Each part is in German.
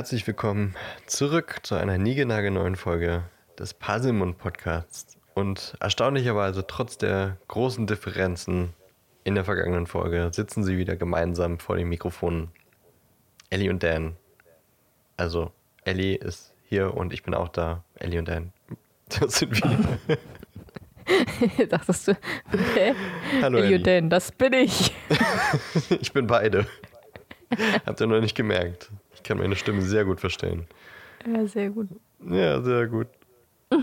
herzlich willkommen zurück zu einer niegelnagelneuen Folge des Puzzlemund Podcasts. Und erstaunlicherweise, trotz der großen Differenzen in der vergangenen Folge, sitzen sie wieder gemeinsam vor den Mikrofonen. Ellie und Dan. Also, Ellie ist hier und ich bin auch da. Ellie und Dan. Das sind wir. Dachtest du, okay. Hallo Ellie Ellie. und Dan, das bin ich. Ich bin beide. Habt ihr noch nicht gemerkt. Ich kann meine Stimme sehr gut verstellen. Ja, sehr gut. Ja, sehr gut.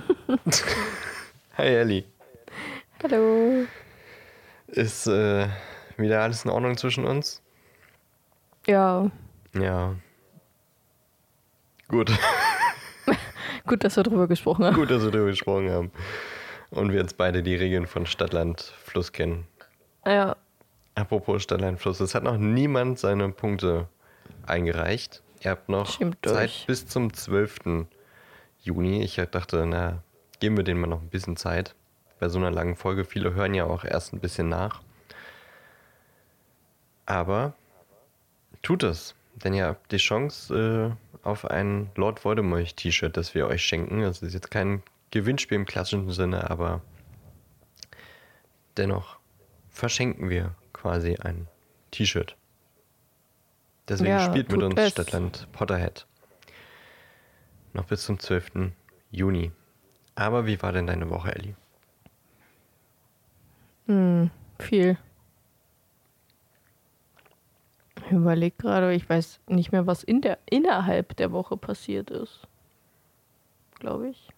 Hi Ellie. Hallo. Ist äh, wieder alles in Ordnung zwischen uns? Ja, Ja. Gut. gut, dass wir drüber gesprochen haben. Gut, dass wir darüber gesprochen haben. Und wir jetzt beide die Regeln von Stadtland Fluss kennen. Ja, Apropos Stadtland Fluss, es hat noch niemand seine Punkte eingereicht. Ihr habt noch Stimmt Zeit durch. bis zum 12. Juni. Ich dachte, na, geben wir denen mal noch ein bisschen Zeit. Bei so einer langen Folge, viele hören ja auch erst ein bisschen nach. Aber tut es, denn ihr habt die Chance äh, auf ein Lord Voldemort T-Shirt, das wir euch schenken. Das ist jetzt kein Gewinnspiel im klassischen Sinne, aber dennoch verschenken wir quasi ein T-Shirt. Deswegen Ja, spielt mit uns. Stadtland Potterhead. Noch bis zum 12. Juni. Aber wie war denn deine Woche, Ellie? hm, viel. Ich überleg gerade, ich weiß nicht mehr, was in der, innerhalb der Woche passiert ist. Glaube ich.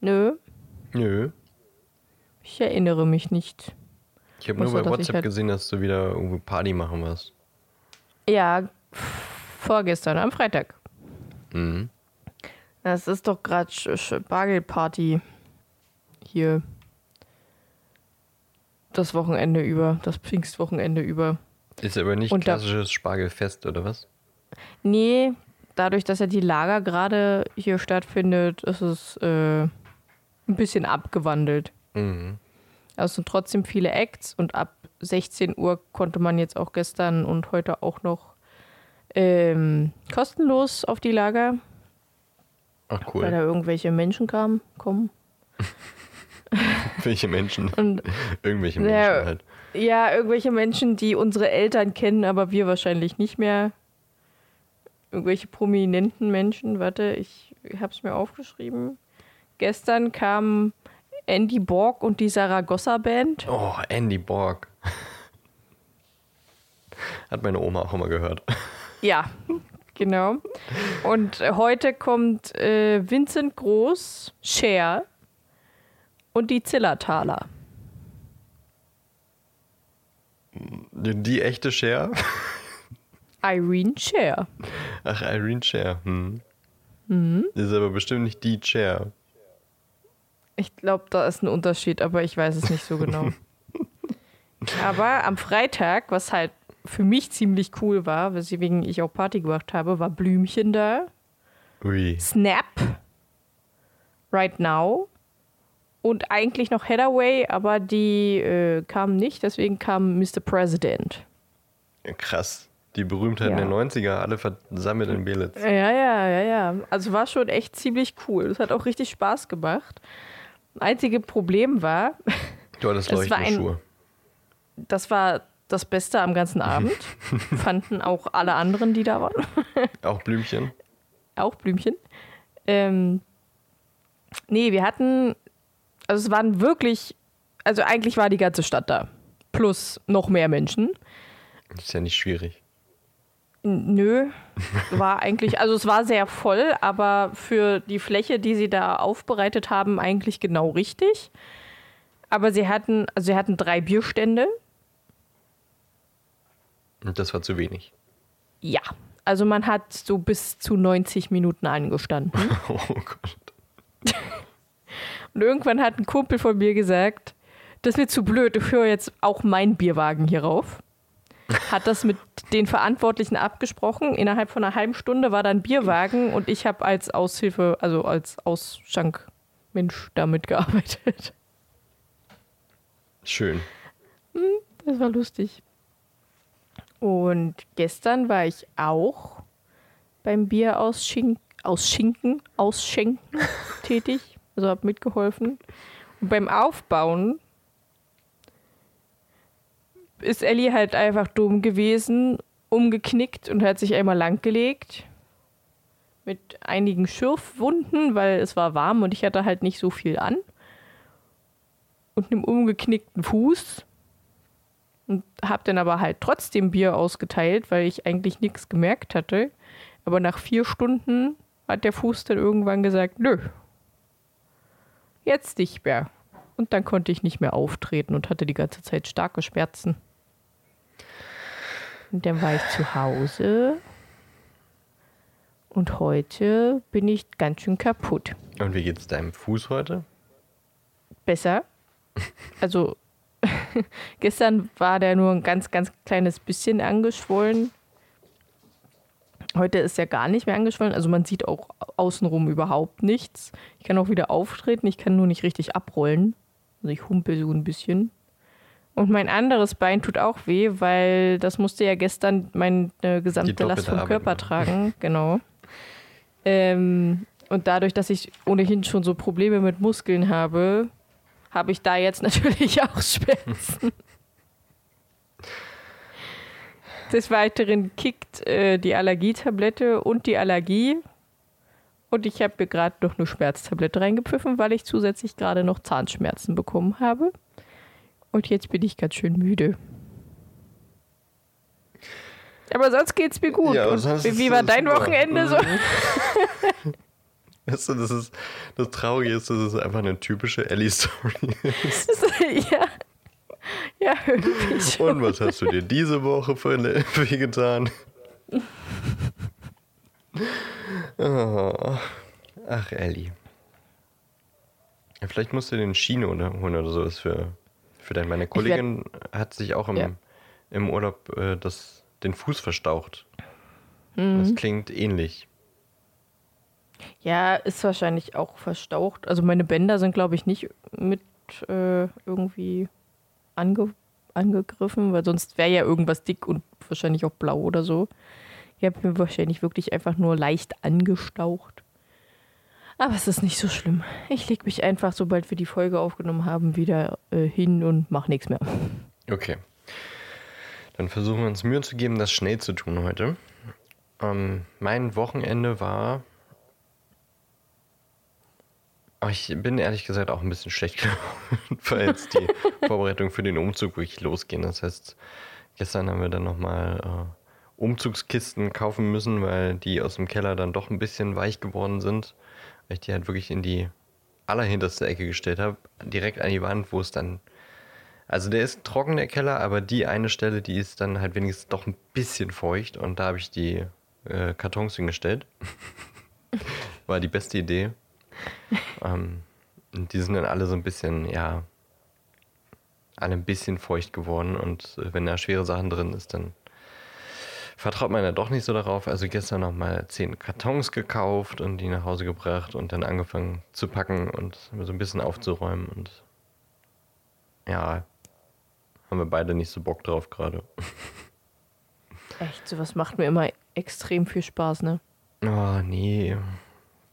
Nö, Nö. ich erinnere mich nicht. Ich habe nur bei WhatsApp halt- gesehen, dass du wieder irgendwo Party machen wirst. Ja, vorgestern, am Freitag. Mhm. Das ist doch gerade Spargelparty hier. Das Wochenende über, das Pfingstwochenende über. Ist aber nicht Und klassisches Spargelfest, oder was? Nee, dadurch, dass ja die Lager gerade hier stattfindet, ist es äh, ein bisschen abgewandelt. Mhm. Also es sind trotzdem viele Acts und ab 16 Uhr konnte man jetzt auch gestern und heute auch noch ähm, kostenlos auf die Lager, Ach weil cool. da irgendwelche Menschen kamen, kommen. Welche Menschen? Und Irgendwelche Menschen Ja. halt. Ja, irgendwelche Menschen, die unsere Eltern kennen, aber wir wahrscheinlich nicht mehr. Irgendwelche prominenten Menschen. Warte, ich hab's mir aufgeschrieben. Gestern kamen Andy Borg und die Saragossa Band. Oh, Andy Borg. Hat meine Oma auch immer gehört. Ja, genau. Und heute kommt äh, Vincent Groß, Cher und die Zillertaler. Die, die echte Cher? Irene Cher. Ach, Irene Cher. Hm. Mhm. Ist aber bestimmt nicht die Cher. Ich glaube, da ist ein Unterschied, aber ich weiß es nicht so genau. aber am Freitag, was halt für mich ziemlich cool war, weswegen ich auch Party gemacht habe, war Blümchen da, Ui. Snap, Right Now und eigentlich noch Headaway, aber die äh, kamen nicht, deswegen kam Mr. President. Krass. Die Berühmtheiten Ja. der 90er, alle versammelt in Belitz. Ja, ja, ja, ja. Also war schon echt ziemlich cool. Es hat auch richtig Spaß gemacht. Einzige Problem war, Du hattest leuchtende Schuhe. das war das Beste am ganzen Abend. Fanden auch alle anderen, die da waren. Auch Blümchen. auch Blümchen. Ähm, nee, wir hatten, also es waren wirklich, also eigentlich war die ganze Stadt da. Plus noch mehr Menschen. Das ist ja nicht schwierig. Nö, war eigentlich, also es war sehr voll, aber für die Fläche, die sie da aufbereitet haben, eigentlich genau richtig. Aber sie hatten, also sie hatten drei Bierstände. Und das war zu wenig. Ja, also man hat so bis zu 90 Minuten angestanden. Oh Gott. Und irgendwann hat ein Kumpel von mir gesagt, das ist mir zu blöd, ich höre jetzt auch meinen Bierwagen hier rauf. Hat das mit den Verantwortlichen abgesprochen. Innerhalb von einer halben Stunde war dann Bierwagen und ich habe als Aushilfe, also als Ausschankmensch damit gearbeitet. Schön. Das war lustig. Und gestern war ich auch beim Bier ausschinken, ausschinken, ausschenken tätig. Also habe mitgeholfen. Und beim Aufbauen ist Ellie halt einfach dumm gewesen, umgeknickt und hat sich einmal langgelegt. Mit einigen Schürfwunden, weil es war warm und ich hatte halt nicht so viel an. Und einem umgeknickten Fuß. Und habe dann aber halt trotzdem Bier ausgeteilt, weil ich eigentlich nichts gemerkt hatte. Aber nach vier Stunden hat der Fuß dann irgendwann gesagt, nö, jetzt nicht mehr. Und dann konnte ich nicht mehr auftreten und hatte die ganze Zeit starke Schmerzen. Und dann war ich zu Hause. Und heute bin ich ganz schön kaputt. Und wie geht's deinem Fuß heute? Besser. Also gestern war der nur ein ganz, ganz kleines bisschen angeschwollen. Heute ist er gar nicht mehr angeschwollen. Also man sieht auch außenrum überhaupt nichts. Ich kann auch wieder auftreten, ich kann nur nicht richtig abrollen. Also ich humpel so ein bisschen. Und mein anderes Bein tut auch weh, weil das musste ja gestern meine gesamte Last vom Arbeit, Körper ja. tragen. Genau. Ähm, und dadurch, dass ich ohnehin schon so Probleme mit Muskeln habe, habe ich da jetzt natürlich auch Schmerzen. Des Weiteren kickt äh, die Allergietablette und die Allergie. Und ich habe mir gerade noch eine Schmerztablette reingepfiffen, weil ich zusätzlich gerade noch Zahnschmerzen bekommen habe. Und jetzt bin ich ganz schön müde. Aber sonst geht's mir gut. Ja, wie war dein super. Wochenende so? Weißt du, das ist das Traurige ist, dass es einfach eine typische Ellie-Story ist. ja. Ja, irgendwie schon. Und was hast du dir diese Woche für eine Weh getan? Oh. Ach, Ellie. Ja, vielleicht musst du den Schiene holen oder so. Ist für, für dein, meine Kollegin hat sich auch im, ja. im Urlaub äh, das, den Fuß verstaucht. Mhm. Das klingt ähnlich. Ja, ist wahrscheinlich auch verstaucht. Also meine Bänder sind, glaube ich, nicht mit äh, irgendwie ange angegriffen, weil sonst wäre ja irgendwas dick und wahrscheinlich auch blau oder so. Ich habe mir wahrscheinlich wirklich einfach nur leicht angestaucht. Aber es ist nicht so schlimm. Ich lege mich einfach, sobald wir die Folge aufgenommen haben, wieder äh, hin und mache nichts mehr. Okay. Dann versuchen wir uns Mühe zu geben, das schnell zu tun heute. Ähm, mein Wochenende war aber ich bin ehrlich gesagt auch ein bisschen schlecht gelaufen, weil jetzt die Vorbereitungen für den Umzug wirklich losgehen. Das heißt, gestern haben wir dann nochmal äh, Umzugskisten kaufen müssen, weil die aus dem Keller dann doch ein bisschen weich geworden sind. Weil ich die halt wirklich in die allerhinterste Ecke gestellt habe, direkt an die Wand, wo es dann. Also der ist trocken, der Keller, aber die eine Stelle, die ist dann halt wenigstens doch ein bisschen feucht und da habe ich die äh, Kartons hingestellt. War die beste Idee. ähm, die sind dann alle so ein bisschen, ja, alle ein bisschen feucht geworden und äh, wenn da schwere Sachen drin ist, dann vertraut man ja doch nicht so darauf. Also gestern nochmal zehn Kartons gekauft und die nach Hause gebracht und dann angefangen zu packen und so ein bisschen aufzuräumen und ja, haben wir beide nicht so Bock drauf gerade. Echt, sowas macht mir immer extrem viel Spaß, ne? Oh, nee.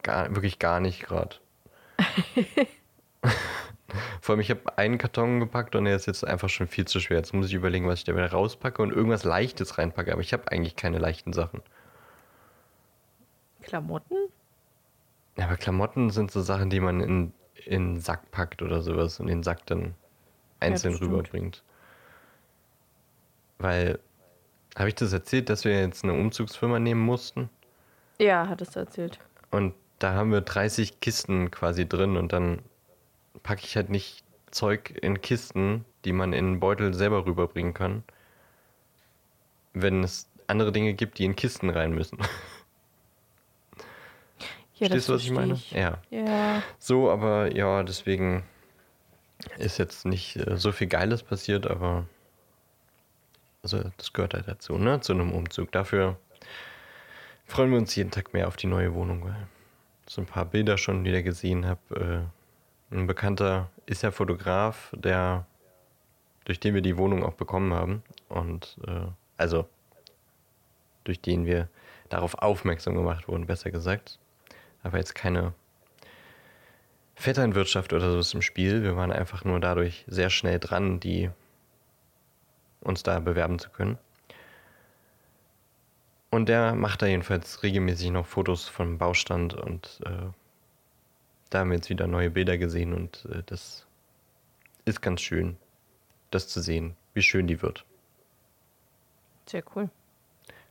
Gar, wirklich gar nicht gerade. Vor allem, ich habe einen Karton gepackt und der ist jetzt einfach schon viel zu schwer. Jetzt muss ich überlegen, was ich da wieder rauspacke und irgendwas Leichtes reinpacke. Aber ich habe eigentlich keine leichten Sachen. Klamotten? Ja, aber Klamotten sind so Sachen, die man in, in einen Sack packt oder sowas und den Sack dann einzeln ja, rüberbringt. Weil, habe ich das erzählt, dass wir jetzt eine Umzugsfirma nehmen mussten? Ja, hattest du erzählt. Und da haben wir 30 Kisten quasi drin und dann packe ich halt nicht Zeug in Kisten, die man in einen Beutel selber rüberbringen kann, wenn es andere Dinge gibt, die in Kisten rein müssen. Ja, Verstehst du, was ich meine? Ich. Ja. ja. So, aber ja, deswegen ist jetzt nicht äh, so viel Geiles passiert, aber also das gehört halt dazu, ne? Zu einem Umzug. Dafür freuen wir uns jeden Tag mehr auf die neue Wohnung, weil so ein paar Bilder schon wieder gesehen habe. Ein Bekannter ist ja Fotograf, der durch den wir die Wohnung auch bekommen haben. Und äh, also durch den wir darauf aufmerksam gemacht wurden, besser gesagt. Aber jetzt keine Vetternwirtschaft oder so ist im Spiel. Wir waren einfach nur dadurch sehr schnell dran, die uns da bewerben zu können. Und der macht da jedenfalls regelmäßig noch Fotos vom Baustand und äh, da haben wir jetzt wieder neue Bilder gesehen und äh, das ist ganz schön, das zu sehen, wie schön die wird. Sehr cool.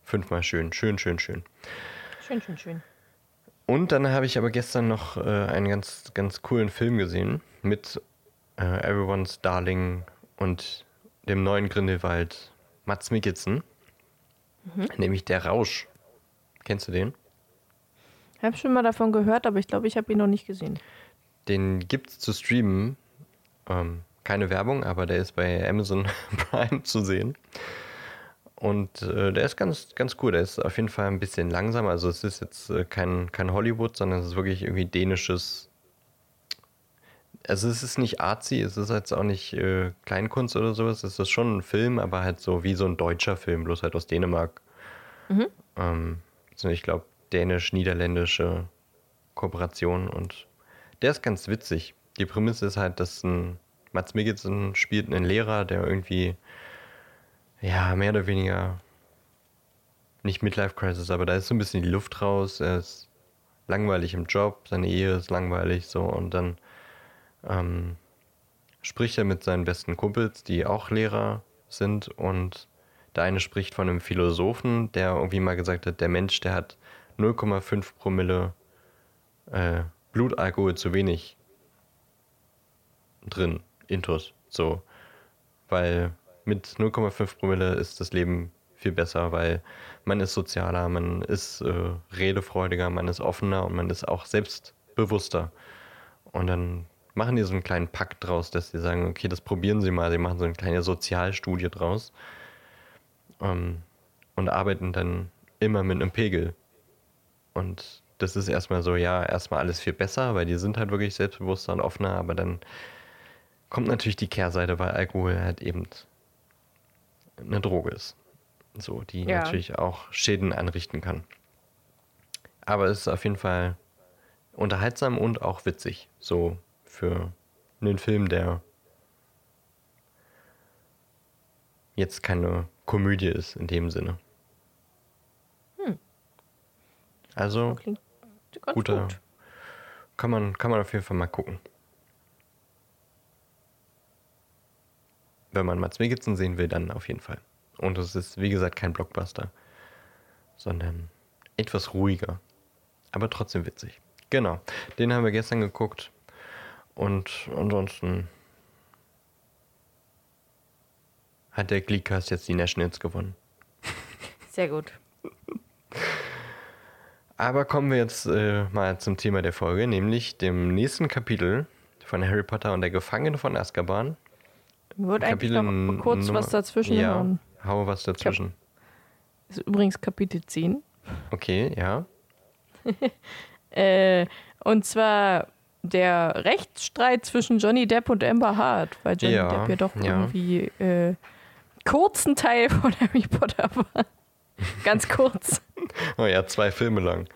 Fünfmal schön, schön, schön, schön. Schön, schön, schön. Und dann habe ich aber gestern noch äh, einen ganz, ganz coolen Film gesehen mit äh, Everyone's Darling und dem neuen Grindelwald Mats Mikkelsen, mhm. nämlich Der Rausch. Kennst du den? Ich habe schon mal davon gehört, aber ich glaube, ich habe ihn noch nicht gesehen. Den gibt es zu streamen. Ähm, keine Werbung, aber der ist bei Amazon Prime zu sehen. Und äh, der ist ganz, ganz cool. Der ist auf jeden Fall ein bisschen langsam. Also es ist jetzt äh, kein, kein Hollywood, sondern es ist wirklich irgendwie dänisches. Also es ist nicht artsy, es ist jetzt auch nicht äh, Kleinkunst oder sowas. Es ist schon ein Film, aber halt so wie so ein deutscher Film, bloß halt aus Dänemark. Mhm. Ähm, also ich glaube, dänisch-niederländische Kooperation und der ist ganz witzig. Die Prämisse ist halt, dass ein Mats Mikkelsen spielt einen Lehrer, der irgendwie ja, mehr oder weniger nicht Midlife Crisis, aber da ist so ein bisschen die Luft raus. Er ist langweilig im Job, seine Ehe ist langweilig so und dann ähm, spricht er mit seinen besten Kumpels, die auch Lehrer sind und der eine spricht von einem Philosophen, der irgendwie mal gesagt hat, der Mensch, der hat 0,5 Promille äh, Blutalkohol zu wenig drin, Intus, so, weil mit 0,5 Promille ist das Leben viel besser, weil man ist sozialer, man ist äh, redefreudiger, man ist offener und man ist auch selbstbewusster. Und dann machen die so einen kleinen Pakt draus, dass sie sagen, okay, das probieren sie mal. Sie machen so eine kleine Sozialstudie draus ähm, und arbeiten dann immer mit einem Pegel. Und das ist erstmal so, ja, erstmal alles viel besser, weil die sind halt wirklich selbstbewusster und offener, aber dann kommt natürlich die Kehrseite, weil Alkohol halt eben eine Droge ist. So, die ja. natürlich auch Schäden anrichten kann. Aber es ist auf jeden Fall unterhaltsam und auch witzig. So für einen Film, der jetzt keine Komödie ist in dem Sinne. Hm. Also guter, gut. kann man kann man auf jeden Fall mal gucken. wenn man Mats Mikkelsen sehen will, dann auf jeden Fall. Und es ist, wie gesagt, kein Blockbuster, sondern etwas ruhiger, aber trotzdem witzig. Genau, den haben wir gestern geguckt und ansonsten hat der Gleecast jetzt die Nationals gewonnen. Sehr gut. Aber kommen wir jetzt äh, mal zum Thema der Folge, nämlich dem nächsten Kapitel von Harry Potter und der Gefangene von Azkaban. Wird eigentlich noch kurz was dazwischen ja, hauen. hau was dazwischen. Das ist übrigens Kapitel 10. Okay, ja. äh, und zwar der Rechtsstreit zwischen Johnny Depp und Amber Hart, weil Johnny ja, Depp ja doch ja. irgendwie äh, kurzen Teil von Harry Potter war. Ganz kurz. oh ja, zwei Filme lang.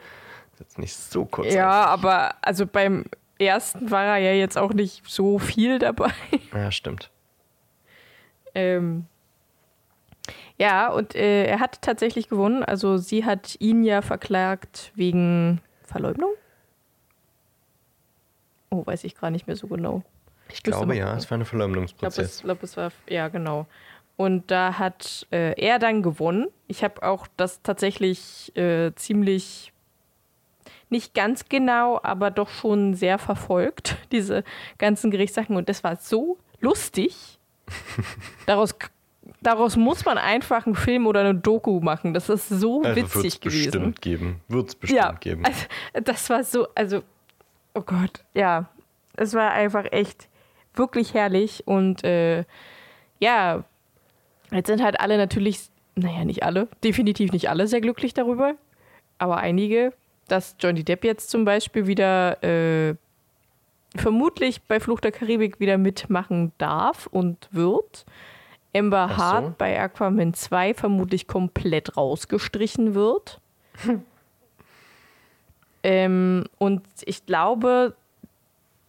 Jetzt nicht so kurz. Ja, aber also beim ersten war er ja jetzt auch nicht so viel dabei. Ja, stimmt. Ähm, ja, und äh, er hat tatsächlich gewonnen. Also sie hat ihn ja verklagt wegen Verleumdung. Oh, weiß ich gar nicht mehr so genau. Ich glaube ja, es war ein Verleumdungsprozess. Ich glaube, es, glaub, es war, ja, genau. Und da hat äh, er dann gewonnen. Ich habe auch das tatsächlich äh, ziemlich, nicht ganz genau, aber doch schon sehr verfolgt, diese ganzen Gerichtssachen. Und das war so lustig daraus, daraus muss man einfach einen Film oder eine Doku machen. Das ist so also witzig gewesen. Bestimmt geben. Wird es bestimmt ja, geben. Also, das war so, also, oh Gott, ja. Es war einfach echt wirklich herrlich und äh, ja, jetzt sind halt alle natürlich, naja, nicht alle, definitiv nicht alle sehr glücklich darüber, aber einige, dass Johnny Depp jetzt zum Beispiel wieder äh, vermutlich bei Fluch der Karibik wieder mitmachen darf und wird. Amber Ach Hart so. bei Aquaman 2 vermutlich komplett rausgestrichen wird. ähm, und ich glaube,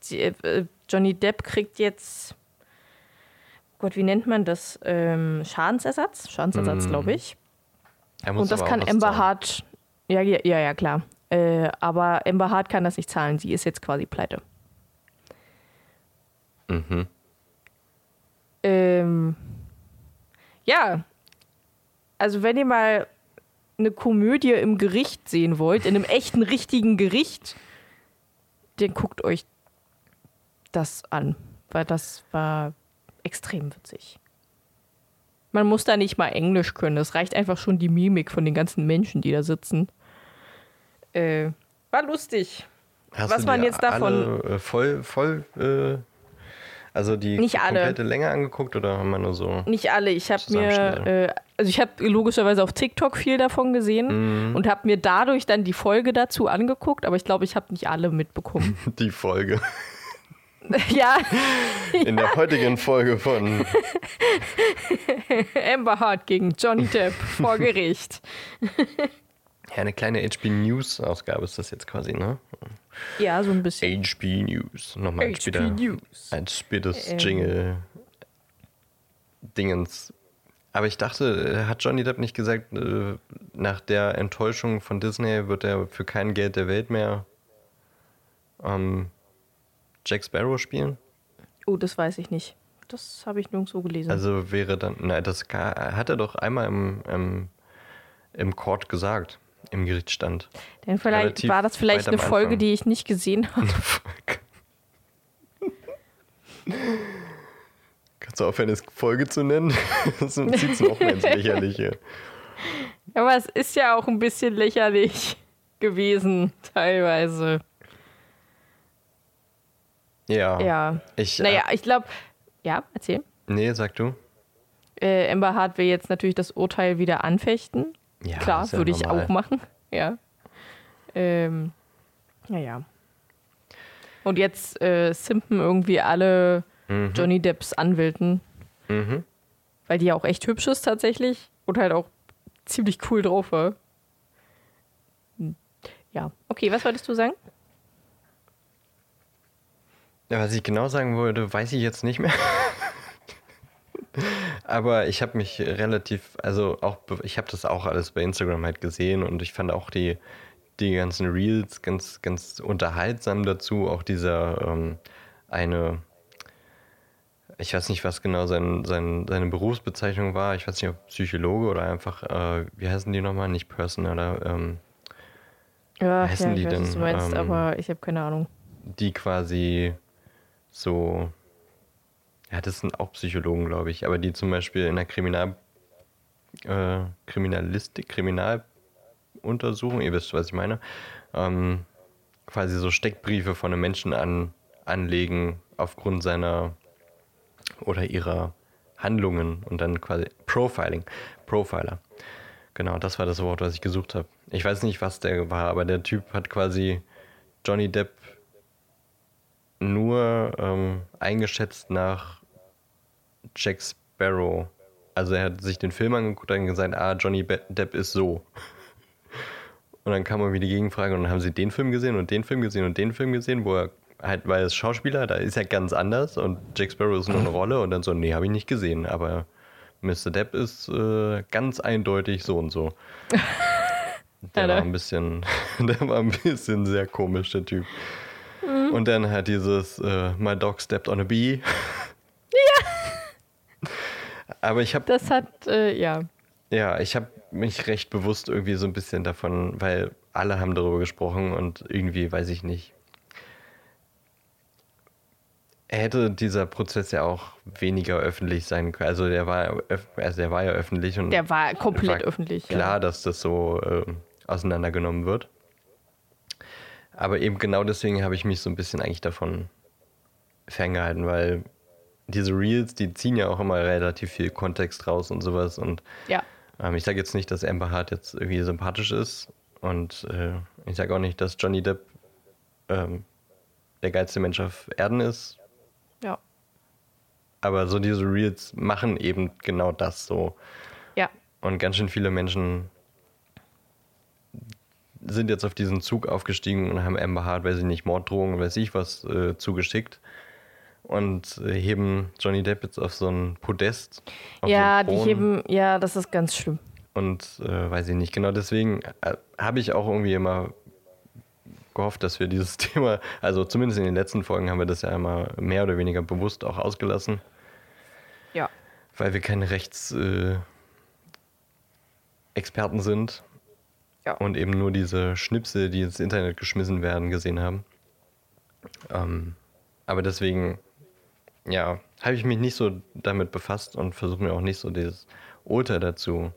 die, äh, Johnny Depp kriegt jetzt, Gott, wie nennt man das? Ähm, Schadensersatz? Schadensersatz, Mm. glaube ich. Und das kann Amber. Hart, ja, ja, ja, ja, klar. Äh, aber Amber Hart kann das nicht zahlen. Sie ist jetzt quasi pleite. Mhm. Ähm, ja, also wenn ihr mal eine Komödie im Gericht sehen wollt, in einem echten, richtigen Gericht, dann guckt euch das an, weil das war extrem witzig. Man muss da nicht mal Englisch können, es reicht einfach schon die Mimik von den ganzen Menschen, die da sitzen. Äh, war lustig. Hast Was du man jetzt davon- Alle, äh, voll, voll, äh, also die Nicht alle. komplette Länge angeguckt oder haben wir nur so? Nicht alle. Ich habe mir, äh, also ich habe logischerweise auf TikTok viel davon gesehen Mhm. und habe mir dadurch dann die Folge dazu angeguckt, aber ich glaube, ich habe nicht alle mitbekommen. Die Folge. ja, In der heutigen Folge von Amber Hart gegen Johnny Depp vor Gericht. ja, eine kleine HB News Ausgabe ist das jetzt quasi, ne? Ja, so ein bisschen. HB News. Nochmal ein HP später, News. ein spätes Ähm. Jingle Dingens. Aber ich dachte, hat Johnny Depp nicht gesagt, äh, nach der Enttäuschung von Disney wird er für kein Geld der Welt mehr ähm, Jack Sparrow spielen? Oh, das weiß ich nicht. Das habe ich nirgendwo gelesen. Also wäre dann, nein, das hat er doch einmal im, im, im Court gesagt, im Gerichtsstand. Denn vielleicht relativ war das vielleicht eine Folge, die ich nicht gesehen habe. Kannst du aufhören, es Folge zu nennen? Das zieht es noch mehr ins Lächerliche. Aber es ist ja auch ein bisschen lächerlich gewesen, teilweise. Ja. Ja. Ich, Naja, ich glaube, ja, erzähl. Äh, nee, sag du. Äh, Amber Hart will jetzt natürlich das Urteil wieder anfechten. Ja, Klar, ja würde ich auch machen. Ja. Ähm, naja. Und jetzt äh, simpen irgendwie alle Mhm. Johnny Depps Anwälten, Mhm. weil die ja auch echt hübsch ist tatsächlich und halt auch ziemlich cool drauf war. Hm. Ja, okay, was wolltest du sagen? Was ich genau sagen wollte, weiß ich jetzt nicht mehr. Aber ich habe mich relativ, also auch, ich habe das auch alles bei Instagram halt gesehen und ich fand auch die, die ganzen Reels ganz, ganz unterhaltsam dazu. Auch dieser ähm, eine, ich weiß nicht, was genau sein, sein, seine Berufsbezeichnung war. Ich weiß nicht, ob Psychologe oder einfach, äh, wie heißen die nochmal? Nicht Personaler, ähm, Ja, heißen ja die ich weiß, was denn? du meinst, Ähm, aber ich habe keine Ahnung. die quasi so, ja, das sind auch Psychologen, glaube ich, aber die zum Beispiel in der Kriminal, äh, Kriminalistik, Kriminaluntersuchung, ihr wisst, was ich meine, ähm, quasi so Steckbriefe von einem Menschen an, anlegen aufgrund seiner oder ihrer Handlungen und dann quasi Profiling, Profiler. Genau, das war das Wort, was ich gesucht habe. Ich weiß nicht, was der war, aber der Typ hat quasi Johnny Depp nur ähm, eingeschätzt nach Jack Sparrow. Also er hat sich den Film angeguckt und dann gesagt, ah, Johnny Depp ist so. Und dann kam irgendwie die Gegenfrage und dann haben sie den Film gesehen und den Film gesehen und den Film gesehen, wo er halt, weil er ist Schauspieler, da ist er ganz anders und Jack Sparrow ist nur eine Rolle und dann so, nee, habe ich nicht gesehen, aber Mr. Depp ist äh, ganz eindeutig so und so. Der war ein bisschen, der war ein bisschen sehr komisch, der Typ. Mhm. Und dann hat dieses äh, My Dog Stepped on a Bee. Ja. Aber ich habe Das hat, äh, ja. ja, ich habe mich recht bewusst irgendwie so ein bisschen davon, weil alle haben darüber gesprochen und irgendwie weiß ich nicht. Hätte dieser Prozess ja auch weniger öffentlich sein können. Also der war, also der war ja öffentlich und Der war komplett war öffentlich. Klar, Ja. dass das so äh, auseinandergenommen wird. Aber eben genau deswegen habe ich mich so ein bisschen eigentlich davon ferngehalten, weil diese Reels, die ziehen ja auch immer relativ viel Kontext raus und sowas. Und ja. ähm, ich sage jetzt nicht, dass Amber Hart jetzt irgendwie sympathisch ist. Und äh, ich sage auch nicht, dass Johnny Depp ähm, der geilste Mensch auf Erden ist. Ja. Aber so diese Reels machen eben genau das so. Ja. Und ganz schön viele Menschen sind jetzt auf diesen Zug aufgestiegen und haben Amber Hart, weiß ich nicht, Morddrohungen, weiß ich was, äh, zugeschickt. Und äh, heben Johnny Depp jetzt auf so ein Podest. Ja, so die heben, ja, das ist ganz schlimm. Und äh, weiß ich nicht, genau deswegen äh, habe ich auch irgendwie immer gehofft, dass wir dieses Thema, also zumindest in den letzten Folgen haben wir das ja immer mehr oder weniger bewusst auch ausgelassen, Ja. weil wir keine Rechtsexperten äh, sind Ja. und eben nur diese Schnipsel, die ins Internet geschmissen werden, gesehen haben. Ähm, aber deswegen, ja, habe ich mich nicht so damit befasst und versuche mir auch nicht so dieses Urteil dazu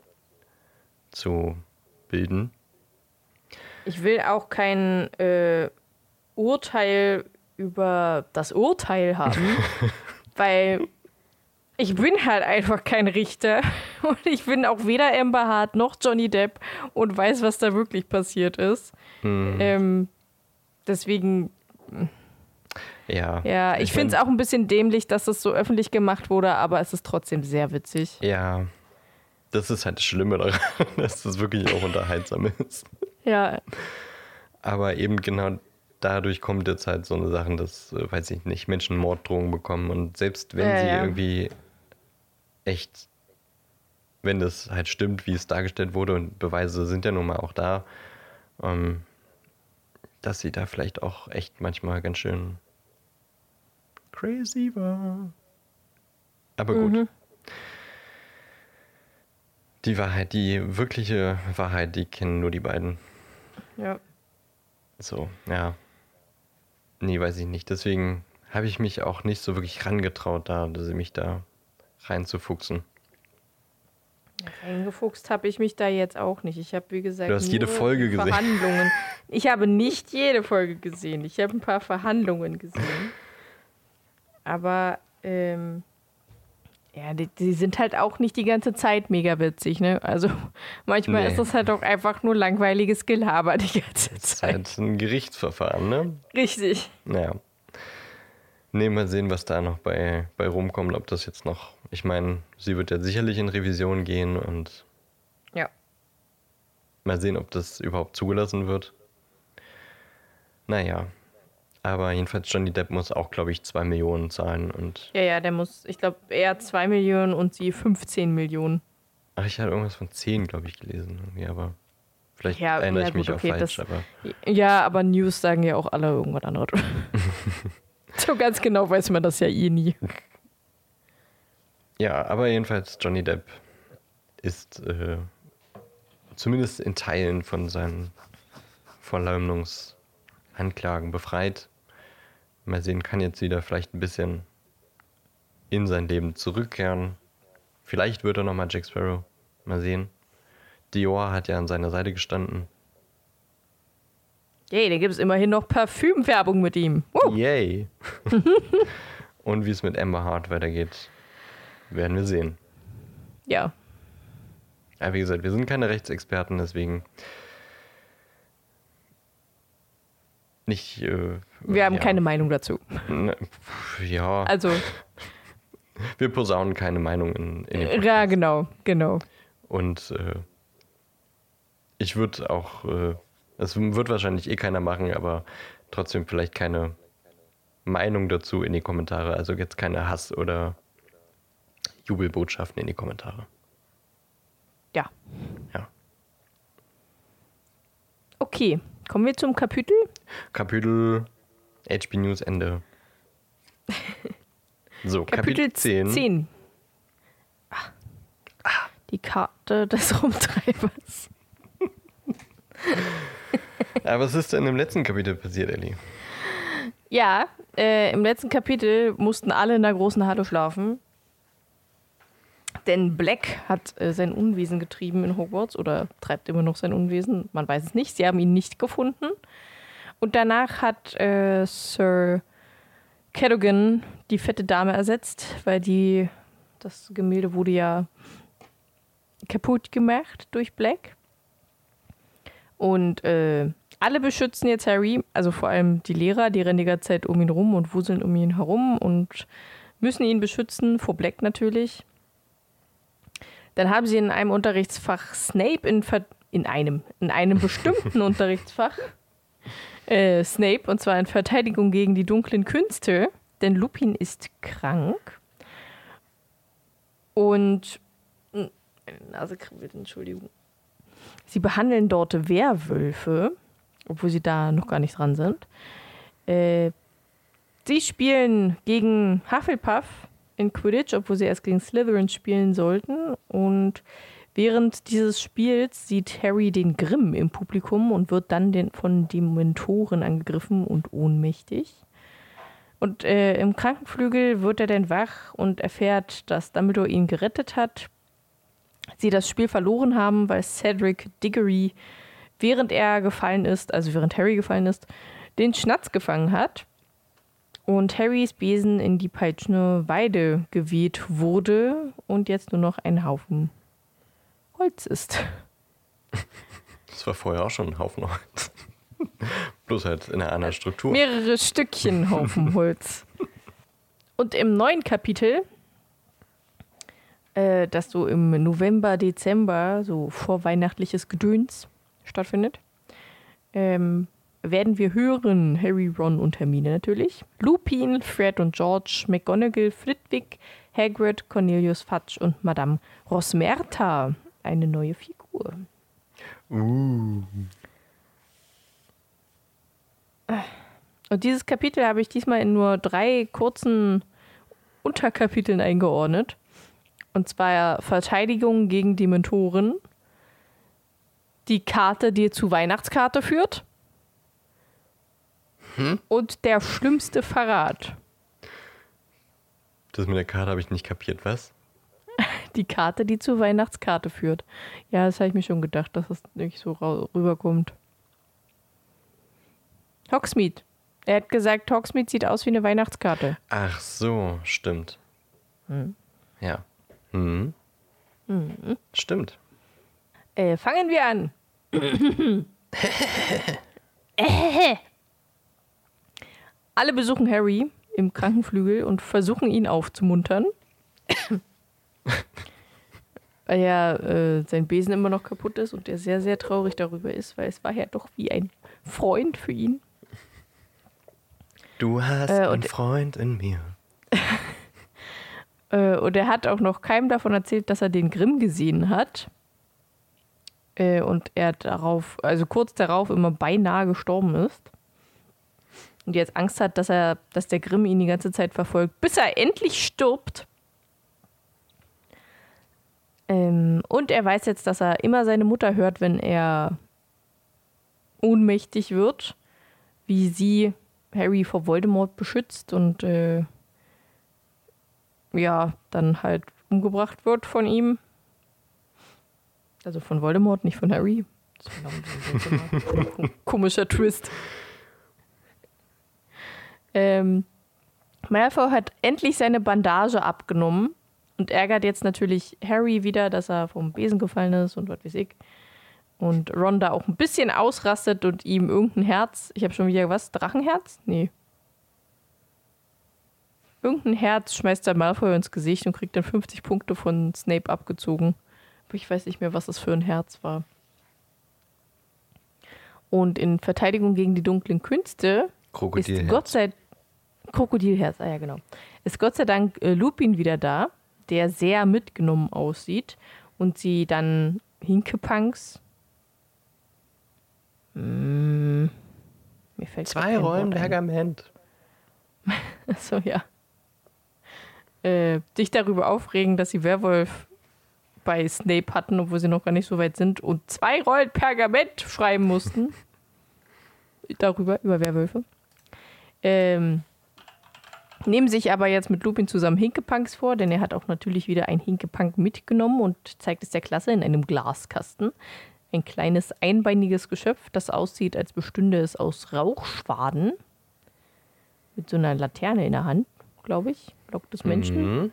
zu bilden. Ich will auch kein äh, Urteil über das Urteil haben, weil ich bin halt einfach kein Richter und ich bin auch weder Amber Hart noch Johnny Depp und weiß, was da wirklich passiert ist. Hm, Ähm, deswegen, ja. ja, ich, Ich finde es auch ein bisschen dämlich, dass das so öffentlich gemacht wurde, aber es ist trotzdem sehr witzig. Ja, das ist halt das Schlimme daran, dass das wirklich auch unterhaltsam ist. Ja, Aber eben genau dadurch kommt jetzt halt so eine Sache, dass, äh, weiß ich nicht, Menschen Morddrohungen bekommen und selbst wenn Ja, sie ja. irgendwie echt, wenn das halt stimmt, wie es dargestellt wurde und Beweise sind ja nun mal auch da, ähm, dass sie da vielleicht auch echt manchmal ganz schön crazy war. Aber gut. Mhm. Die Wahrheit, die wirkliche Wahrheit, die kennen nur die beiden. ja. So, ja. Nee, weiß ich nicht. Deswegen habe ich mich auch nicht so wirklich rangetraut, da, dass sie mich da reinzufuchsen. Eingefuchst habe ich mich da jetzt auch nicht. Ich habe, wie gesagt, Du hast jede Folge gesehen. Verhandlungen. Ich habe nicht jede Folge gesehen. Ich habe ein paar Verhandlungen gesehen. Aber ähm, ja, die, die sind halt auch nicht die ganze Zeit mega witzig, ne? Also manchmal Nee. ist das halt auch einfach nur langweiliges Gelaber die ganze Das ist Zeit. halt ein Gerichtsverfahren, ne? Richtig. Naja. Nee, mal sehen, was da noch bei, bei rumkommt, ob das jetzt noch. Ich meine, sie wird ja sicherlich in Revision gehen und Ja. mal sehen, ob das überhaupt zugelassen wird. Naja. Aber jedenfalls Johnny Depp muss auch, glaube ich, 2 Millionen zahlen und Ja, ja, der muss, ich glaube, er 2 Millionen und sie 15 Millionen. Ach, ich hatte irgendwas von 10, glaube ich, gelesen. Irgendwie, aber vielleicht Ja, erinnere ja, ich mich gut, auch okay, falsch. das- Aber Ja, aber News sagen ja auch alle irgendwas anderes. so ganz genau weiß man das ja eh nie. ja, aber jedenfalls Johnny Depp ist äh, zumindest in Teilen von seinen Verleumdungsanklagen befreit. Mal sehen, kann jetzt wieder vielleicht ein bisschen in sein Leben zurückkehren. Vielleicht wird er nochmal Jack Sparrow. Mal sehen. Dior hat ja an seiner Seite gestanden. Yay, da gibt es immerhin noch Parfümwerbung mit ihm. Uh, Yay! Und wie es mit Amber Hart weitergeht, werden wir sehen. ja, Aber wie gesagt, wir sind keine Rechtsexperten, deswegen nicht. Äh, wir haben ja, keine Meinung dazu. Ne, ja, Also, wir posaunen keine Meinung in, in den Podcast. ja, genau, genau. Und äh, ich würde auch, äh, es wird wahrscheinlich eh keiner machen, aber trotzdem vielleicht keine Meinung dazu in die Kommentare. Also jetzt keine Hass- oder Jubelbotschaften in die Kommentare. Ja. Ja. Okay, kommen wir zum Kapitel. Kapitel HB News Ende. So, Kapitel, Kapitel 10. 10. Ah. Die Karte des Rumtreibers. Aber was ist denn im letzten Kapitel passiert, Ellie? Ja, äh, im letzten Kapitel mussten alle in der großen Halle schlafen. Denn Black hat äh, sein Unwesen getrieben in Hogwarts oder treibt immer noch sein Unwesen. Man weiß es nicht. Sie haben ihn nicht gefunden. Und danach hat äh, Sir Cadogan die fette Dame ersetzt, weil die das Gemälde wurde ja kaputt gemacht durch Black. Und äh, alle beschützen jetzt Harry, also vor allem die Lehrer, die rennen die ganze Zeit um ihn rum und wuseln um ihn herum und müssen ihn beschützen, vor Black natürlich. Dann haben sie in einem Unterrichtsfach Snape in, Ver in einem, in einem bestimmten Unterrichtsfach äh, Snape, und zwar in Verteidigung gegen die dunklen Künste, denn Lupin ist krank. Und meine Nase kribbelt, Entschuldigung. Sie behandeln dort Werwölfe, obwohl sie da noch gar nicht dran sind. Äh, sie spielen gegen Hufflepuff in Quidditch, obwohl sie erst gegen Slytherin spielen sollten. Und während dieses Spiels sieht Harry den Grimm im Publikum und wird dann den, von den Mentoren angegriffen und ohnmächtig. Und äh, im Krankenflügel wird er dann wach und erfährt, dass Dumbledore ihn gerettet hat. Sie das Spiel verloren haben, weil Cedric Diggory, während er gefallen ist, also während Harry gefallen ist, den Schnatz gefangen hat und Harrys Besen in die peitschende Weide geweht wurde und jetzt nur noch ein Haufen Holz ist. Das war vorher auch schon ein Haufen Holz. Bloß halt in einer anderen Struktur. Mehrere Stückchen Haufen Holz. Und im neuen Kapitel, äh, das so im November, Dezember, so vorweihnachtliches Gedöns stattfindet, ähm, werden wir hören Harry, Ron und Hermine natürlich, Lupin, Fred und George, McGonagall, Flitwick, Hagrid, Cornelius Fudge und Madame Rosmerta, eine neue Figur. Uh. Und dieses Kapitel habe ich diesmal in nur drei kurzen Unterkapiteln eingeordnet. Und zwar Verteidigung gegen die Mentoren, die Karte, die zur Weihnachtskarte führt Hm? und der schlimmste Verrat. Das mit der Karte habe ich nicht kapiert, was? Die Karte, die zur Weihnachtskarte führt. Ja, das habe ich mir schon gedacht, dass das nicht so rüberkommt. Hogsmeade. Er hat gesagt, Hogsmeade sieht aus wie eine Weihnachtskarte. Ach so, stimmt. Ja. Hm. Stimmt. Äh, fangen wir an. Alle besuchen Harry im Krankenflügel und versuchen ihn aufzumuntern. weil ja äh, sein Besen immer noch kaputt ist und er sehr, sehr traurig darüber ist, weil es war ja doch wie ein Freund für ihn. Du hast Äh, einen und- Freund in mir. Äh, und er hat auch noch keinem davon erzählt, dass er den Grimm gesehen hat. Äh, und er darauf, also kurz darauf immer beinahe gestorben ist. Und jetzt Angst hat, dass er, dass der Grimm ihn die ganze Zeit verfolgt, bis er endlich stirbt. Ähm, und er weiß jetzt, dass er immer seine Mutter hört, wenn er ohnmächtig wird, wie sie Harry vor Voldemort beschützt und äh, ja, dann halt umgebracht wird von ihm. Also von Voldemort, nicht von Harry. Komischer Twist. Ähm, Malfoy hat endlich seine Bandage abgenommen und ärgert jetzt natürlich Harry wieder, dass er vom Besen gefallen ist und was weiß ich. Und Ron da auch ein bisschen ausrastet und ihm irgendein Herz, ich habe schon wieder was, Drachenherz? Nee. Irgendein Herz schmeißt der Malfoy ins Gesicht und kriegt dann 50 Punkte von Snape abgezogen. Ich weiß nicht mehr, was das für ein Herz war. Und in Verteidigung gegen die dunklen Künste ist. Gott sei Krokodilherz, ah ja genau. Ist Gott sei Dank äh, Lupin wieder da, der sehr mitgenommen aussieht und sie dann Hinkepunks. Mm, mir fällt Zwei Rollen ein. Pergament. Achso, ja. Äh, dich darüber aufregen, dass sie Werwolf bei Snape hatten, obwohl sie noch gar nicht so weit sind und zwei Rollen Pergament schreiben mussten. darüber, über Werwölfe. Ähm, nehmen sich aber jetzt mit Lupin zusammen Hinkepunks vor, denn er hat auch natürlich wieder ein Hinkepunk mitgenommen und zeigt es der Klasse in einem Glaskasten. Ein kleines einbeiniges Geschöpf, das aussieht, als bestünde es aus Rauchschwaden mit so einer Laterne in der Hand, glaube ich. Lockt des Menschen. Mhm.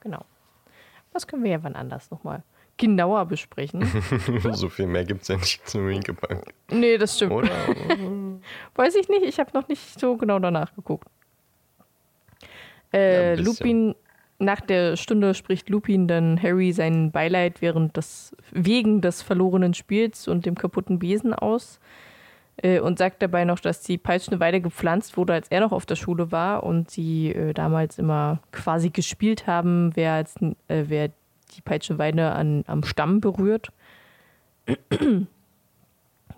Genau. Das können wir ja wann anders nochmal genauer besprechen. so viel mehr gibt es ja nicht zum Winkelbank. nee, das stimmt. Oder? Weiß ich nicht, ich habe noch nicht so genau danach geguckt. Äh, Ja. Lupin, nach der Stunde spricht Lupin dann Harry sein Beileid während des, wegen des verlorenen Spiels und dem kaputten Besen aus. Äh, und sagt dabei noch, dass die Peitsche eine Weile gepflanzt wurde, als er noch auf der Schule war und sie äh, damals immer quasi gespielt haben, wer, als, äh, wer die Peitschenweide an, am Stamm berührt.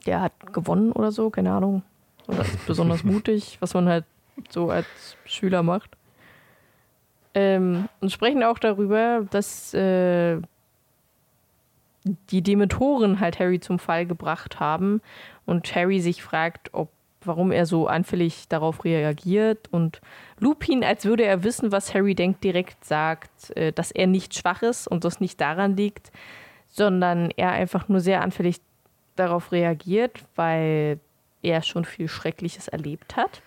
Der hat gewonnen oder so, keine Ahnung. Oder ist besonders mutig, was man halt so als Schüler macht. Ähm, und sprechen auch darüber, dass äh, die Dementoren halt Harry zum Fall gebracht haben und Harry sich fragt, ob warum er so anfällig darauf reagiert und Lupin, als würde er wissen, was Harry denkt, direkt sagt, äh, dass er nicht schwach ist und das nicht daran liegt, sondern er einfach nur sehr anfällig darauf reagiert, weil er schon viel Schreckliches erlebt hat.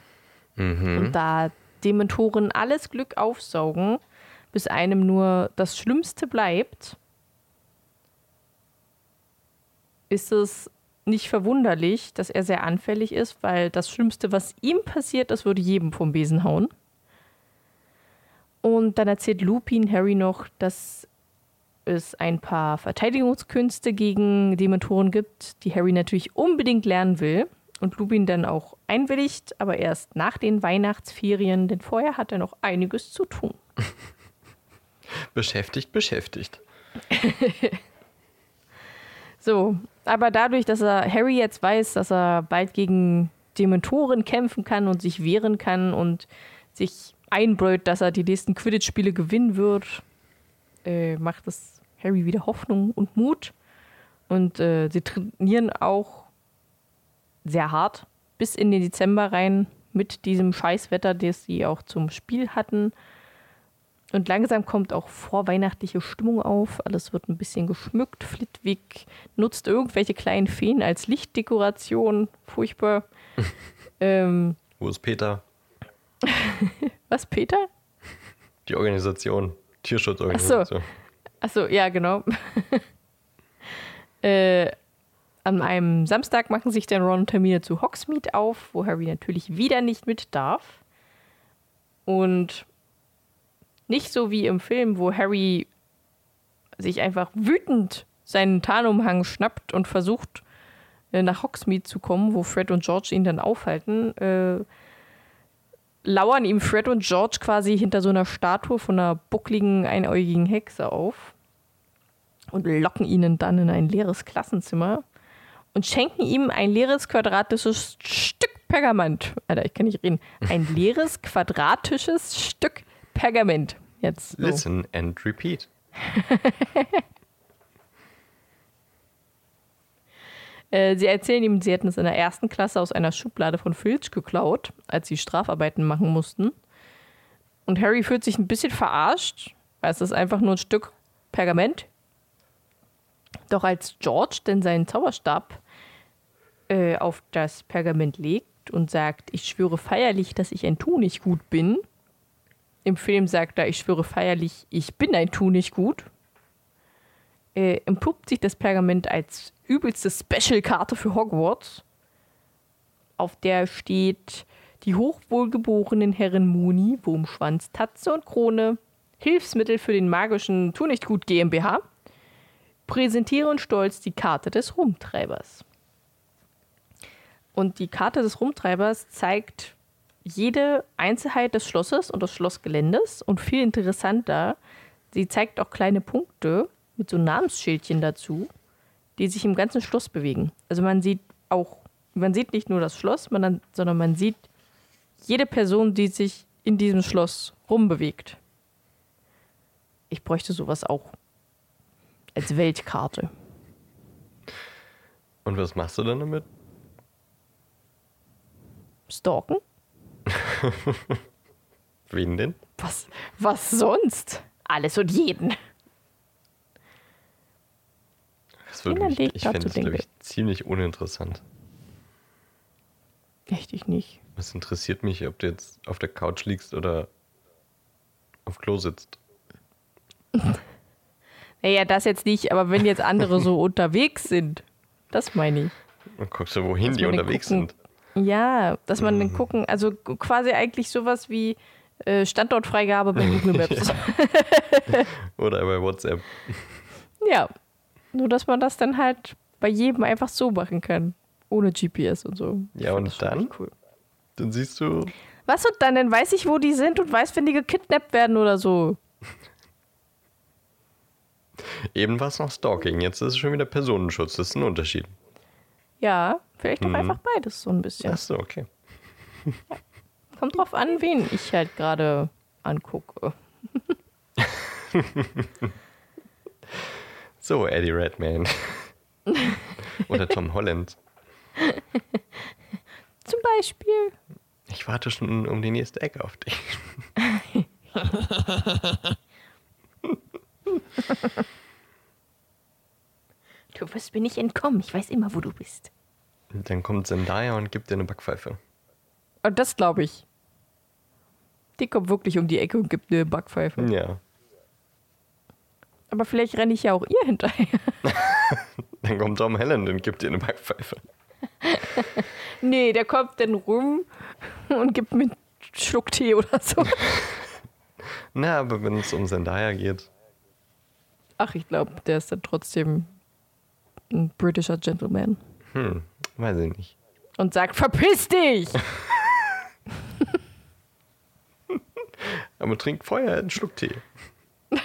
Und da Dementoren alles Glück aufsaugen, bis einem nur das Schlimmste bleibt, ist es nicht verwunderlich, dass er sehr anfällig ist, weil das Schlimmste, was ihm passiert, das würde jedem vom Besen hauen. Und dann erzählt Lupin Harry noch, dass es ein paar Verteidigungskünste gegen Dementoren gibt, die Harry natürlich unbedingt lernen will. Und Lupin dann auch einwilligt, aber erst nach den Weihnachtsferien, denn vorher hat er noch einiges zu tun. Beschäftigt, beschäftigt. So, aber dadurch, dass er Harry jetzt weiß, dass er bald gegen Dementoren kämpfen kann und sich wehren kann und sich einbläut, dass er die nächsten Quidditch-Spiele gewinnen wird, äh, macht es Harry wieder Hoffnung und Mut. Und äh, sie trainieren auch sehr hart bis in den Dezember rein mit diesem Scheißwetter, das sie auch zum Spiel hatten. Und langsam kommt auch vorweihnachtliche Stimmung auf. Alles wird ein bisschen geschmückt. Flitwick nutzt irgendwelche kleinen Feen als Lichtdekoration. Furchtbar. ähm, Wo ist Peter? was, Peter? Die Organisation. Tierschutzorganisation. Achso, ja, genau. äh, an einem Samstag machen sich dann Ron und Hermine zu Hogsmeade auf, wo Harry natürlich wieder nicht mit darf. Und nicht so wie im Film, wo Harry sich einfach wütend seinen Tarnumhang schnappt und versucht, äh, nach Hogsmeade zu kommen, wo Fred und George ihn dann aufhalten, äh, lauern ihm Fred und George quasi hinter so einer Statue von einer buckligen, einäugigen Hexe auf und locken ihn dann in ein leeres Klassenzimmer und schenken ihm ein leeres quadratisches Stück Pergament. Alter, ich kann nicht reden. Ein leeres quadratisches Stück Pergament. Jetzt. So. Listen and repeat. Äh, sie erzählen ihm, sie hätten es in der ersten Klasse aus einer Schublade von Filch geklaut, als sie Strafarbeiten machen mussten. Und Harry fühlt sich ein bisschen verarscht, weil es ist einfach nur ein Stück Pergament. Doch als George denn seinen Zauberstab äh, auf das Pergament legt und sagt, ich schwöre feierlich, dass ich ein Tunichtgut bin. Im Film sagt er, ich schwöre feierlich, ich bin ein Tunichtgut. Äh, entpuppt sich das Pergament als übelste Special-Karte für Hogwarts, auf der steht die hochwohlgeborenen Herren Mooney, Wurmschwanz, Tatze und Krone, Hilfsmittel für den magischen Tunichtgut GmbH, präsentieren stolz die Karte des Rumtreibers. Und die Karte des Rumtreibers zeigt jede Einzelheit des Schlosses und des Schlossgeländes und viel interessanter, sie zeigt auch kleine Punkte mit so Namensschildchen dazu, die sich im ganzen Schloss bewegen. Also man sieht auch, man sieht nicht nur das Schloss, sondern man sieht jede Person, die sich in diesem Schloss rumbewegt. Ich bräuchte sowas auch als Weltkarte. Und was machst du dann damit? Stalken? Wen denn? Was, was sonst? Alles und jeden. Das würde mich, ich fände es, glaube ich, ziemlich uninteressant. Echt, ich nicht. Es interessiert mich, ob du jetzt auf der Couch liegst oder auf Klo sitzt. Naja, das jetzt nicht, aber wenn jetzt andere so unterwegs sind, das meine ich. Und guckst du, wohin die unterwegs gucken- sind. Ja, dass man dann gucken, also quasi eigentlich sowas wie äh, Standortfreigabe bei Google Maps. Oder bei WhatsApp. ja, nur dass man das dann halt bei jedem einfach so machen kann. Ohne GPS und so. Ja, und dann? Cool. Dann siehst du, Was und dann? Dann weiß ich, wo die sind und weiß, wenn die gekidnappt werden oder so. eben war es noch Stalking, jetzt ist es schon wieder Personenschutz. Das ist ein Unterschied. Ja, vielleicht doch Mhm. einfach beides so ein bisschen. Ach so, okay. Kommt drauf an, wen ich halt gerade angucke. So, Eddie Redmayne. Oder Tom Holland. Zum Beispiel. Ich warte schon um die nächste Ecke auf dich. Du wirst mir nicht entkommen. Ich weiß immer, wo du bist. Dann kommt Zendaya und gibt dir eine Backpfeife. Und das glaube ich. Die kommt wirklich um die Ecke und gibt eine Backpfeife. Ja. Aber vielleicht renne ich ja auch ihr hinterher. Dann kommt Tom Holland und gibt dir eine Backpfeife. Nee, der kommt dann rum und gibt mir einen Schluck Tee oder so. Na, aber wenn es um Zendaya geht, Ach, ich glaube, der ist dann trotzdem ein britischer Gentleman. hm, weiß ich nicht. Und sagt, verpiss dich! Aber trink vorher einen Schluck Tee. nee,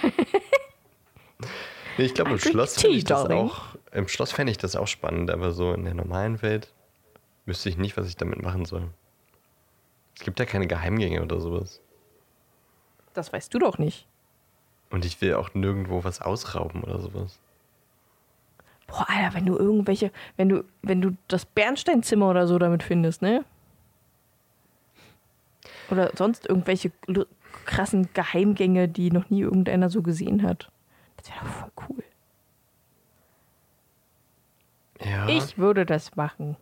ich glaube, im Schloss fände ich das auch. Im Schloss fände ich das auch spannend, aber so in der normalen Welt wüsste ich nicht, was ich damit machen soll. Es gibt ja keine Geheimgänge oder sowas. Das weißt du doch nicht. Und ich will auch nirgendwo was ausrauben oder sowas. Boah, Alter, wenn du irgendwelche, wenn du, wenn du das Bernsteinzimmer oder so damit findest, ne? Oder sonst irgendwelche krassen Geheimgänge, die noch nie irgendeiner so gesehen hat. Das wäre doch voll cool. Ja. Ich würde das machen.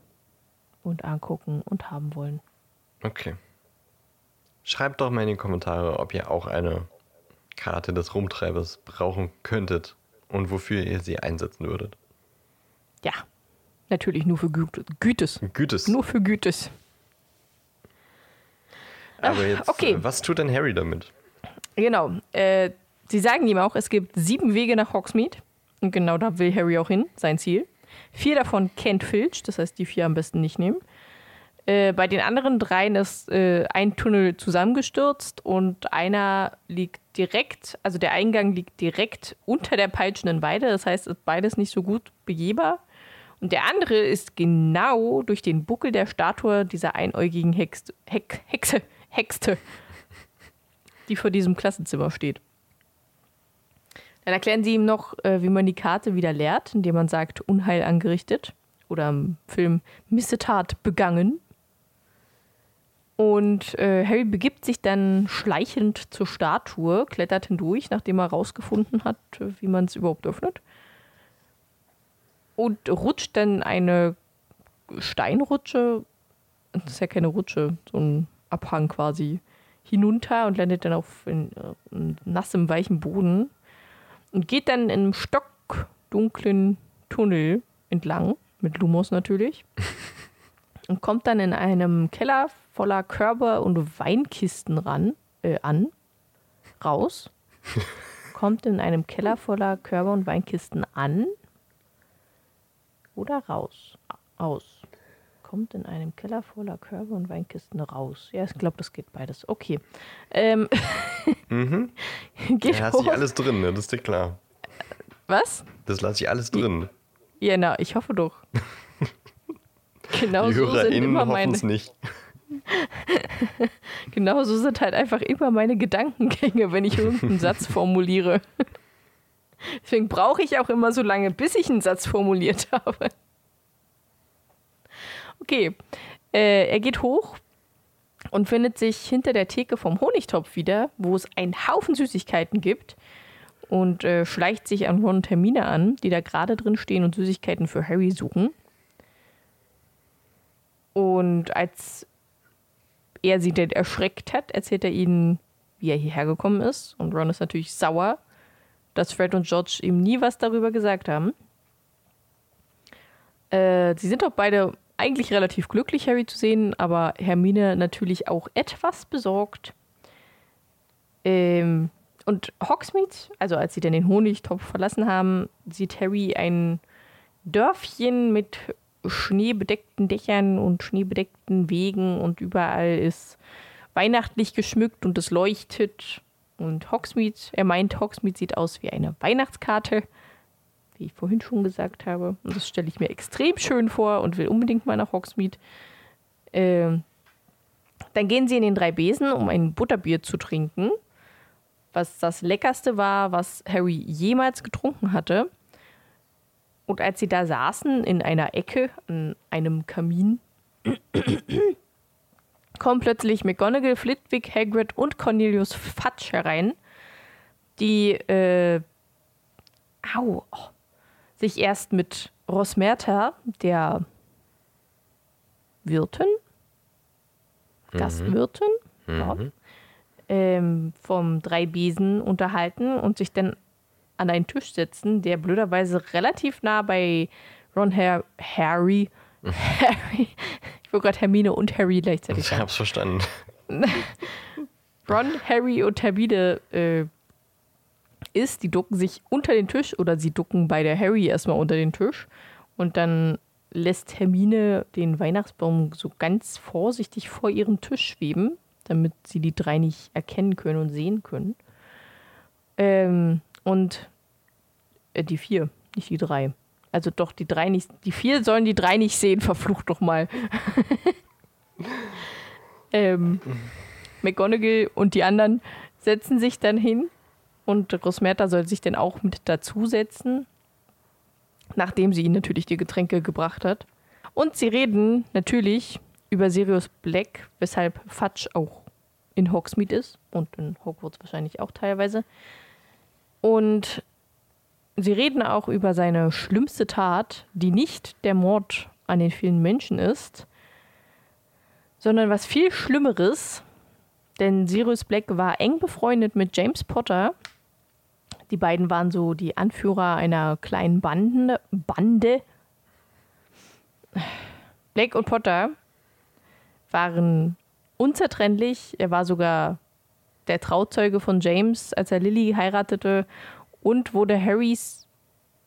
Und angucken und haben wollen. Okay. Schreibt doch mal in die Kommentare, ob ihr auch eine Karte des Rumtreibers brauchen könntet und wofür ihr sie einsetzen würdet. Ja. Natürlich nur für Güte, Gütes. Gütes. Nur für Gütes. Aber jetzt, okay. äh, was tut denn Harry damit? Genau. Äh, sie sagen ihm auch, es gibt sieben Wege nach Hogsmeade. Und genau da will Harry auch hin, sein Ziel. Vier davon kennt Filch, das heißt, die vier am besten nicht nehmen. Äh, bei den anderen dreien ist äh, ein Tunnel zusammengestürzt und einer liegt direkt, also der Eingang liegt direkt unter der peitschenden Weide. Das heißt, ist beides nicht so gut begehbar. Und der andere ist genau durch den Buckel der Statue dieser einäugigen Hex, Hex, Hexe, Hexe, die vor diesem Klassenzimmer steht. Dann erklären sie ihm noch, äh, wie man die Karte wieder leert, indem man sagt, Unheil angerichtet. Oder im Film Missetat begangen. Und äh, Harry begibt sich dann schleichend zur Statue, klettert hindurch, nachdem er herausgefunden hat, äh, wie man es überhaupt öffnet. Und rutscht dann eine Steinrutsche, das ist ja keine Rutsche, so ein Abhang quasi, hinunter und landet dann auf in, äh, nassem, weichen Boden und geht dann in einem stockdunklen Tunnel entlang, mit Lumos natürlich, und kommt dann in einem Keller voller Körbe und Weinkisten ran, äh, an, raus, kommt in einem Keller voller Körbe und Weinkisten an oder raus, aus. Kommt in einem Keller voller Körbe und Weinkisten raus. Ja, ich glaube, das geht beides. Okay. Ähm, Mhm. geht Da hast du alles drin, ne? Das ist dir klar. Was? Das lasse ich alles drin. Ja, na, ich hoffe doch. Genau Die so sind immer meine, nicht. genau so sind halt einfach immer meine Gedankengänge, wenn ich irgendeinen Satz formuliere. Deswegen brauche ich auch immer so lange, bis ich einen Satz formuliert habe. Okay, äh, er geht hoch und findet sich hinter der Theke vom Honigtopf wieder, wo es einen Haufen Süßigkeiten gibt und äh, schleicht sich an Ron und Hermine an, die da gerade drin stehen und Süßigkeiten für Harry suchen. Und als er sie denn erschreckt hat, erzählt er ihnen, wie er hierher gekommen ist. Und Ron ist natürlich sauer, dass Fred und George ihm nie was darüber gesagt haben. Äh, sie sind auch beide eigentlich relativ glücklich, Harry zu sehen, aber Hermine natürlich auch etwas besorgt, Ähm, und Hogsmeade, also als sie dann den Honigtopf verlassen haben, sieht Harry ein Dörfchen mit schneebedeckten Dächern und schneebedeckten Wegen und überall ist weihnachtlich geschmückt und es leuchtet. Und Hogsmeade, er meint, Hogsmeade sieht aus wie eine Weihnachtskarte, wie ich vorhin schon gesagt habe. Und das stelle ich mir extrem schön vor und will unbedingt mal nach Hogsmeade. Ähm, dann gehen sie in den drei Besen, um ein Butterbier zu trinken, was das leckerste war, was Harry jemals getrunken hatte. Und als sie da saßen in einer Ecke an einem Kamin, kommen plötzlich McGonagall, Flitwick, Hagrid und Cornelius Fudge herein, die äh, au, oh, sich erst mit Rosmerta, der Wirtin, mhm. Gastwirtin, mhm. ja, ähm, vom Dreibesen unterhalten und sich dann an einen Tisch setzen, der blöderweise relativ nah bei Ron Har Harry, Harry, ich wollte gerade Hermine und Harry gleichzeitig. Ich hab's verstanden. Ron, Harry und Hermine äh, ist, die ducken sich unter den Tisch oder sie ducken bei der Harry erstmal unter den Tisch und dann lässt Hermine den Weihnachtsbaum so ganz vorsichtig vor ihrem Tisch schweben, damit sie die drei nicht erkennen können und sehen können. Ähm, und äh, die vier, nicht die drei. Also doch, die drei nicht. Die vier sollen die drei nicht sehen, verflucht doch mal. ähm, McGonagall und die anderen setzen sich dann hin und Rosmerta soll sich dann auch mit dazusetzen, nachdem sie ihnen natürlich die Getränke gebracht hat. Und sie reden natürlich über Sirius Black, weshalb Fudge auch in Hogsmeade ist und in Hogwarts wahrscheinlich auch teilweise. Und sie reden auch über seine schlimmste Tat, die nicht der Mord an den vielen Menschen ist, sondern was viel Schlimmeres, denn Sirius Black war eng befreundet mit James Potter. Die beiden waren so die Anführer einer kleinen Bande. Bande. Black und Potter waren unzertrennlich. Er war sogar der Trauzeuge von James, als er Lily heiratete und wurde Harrys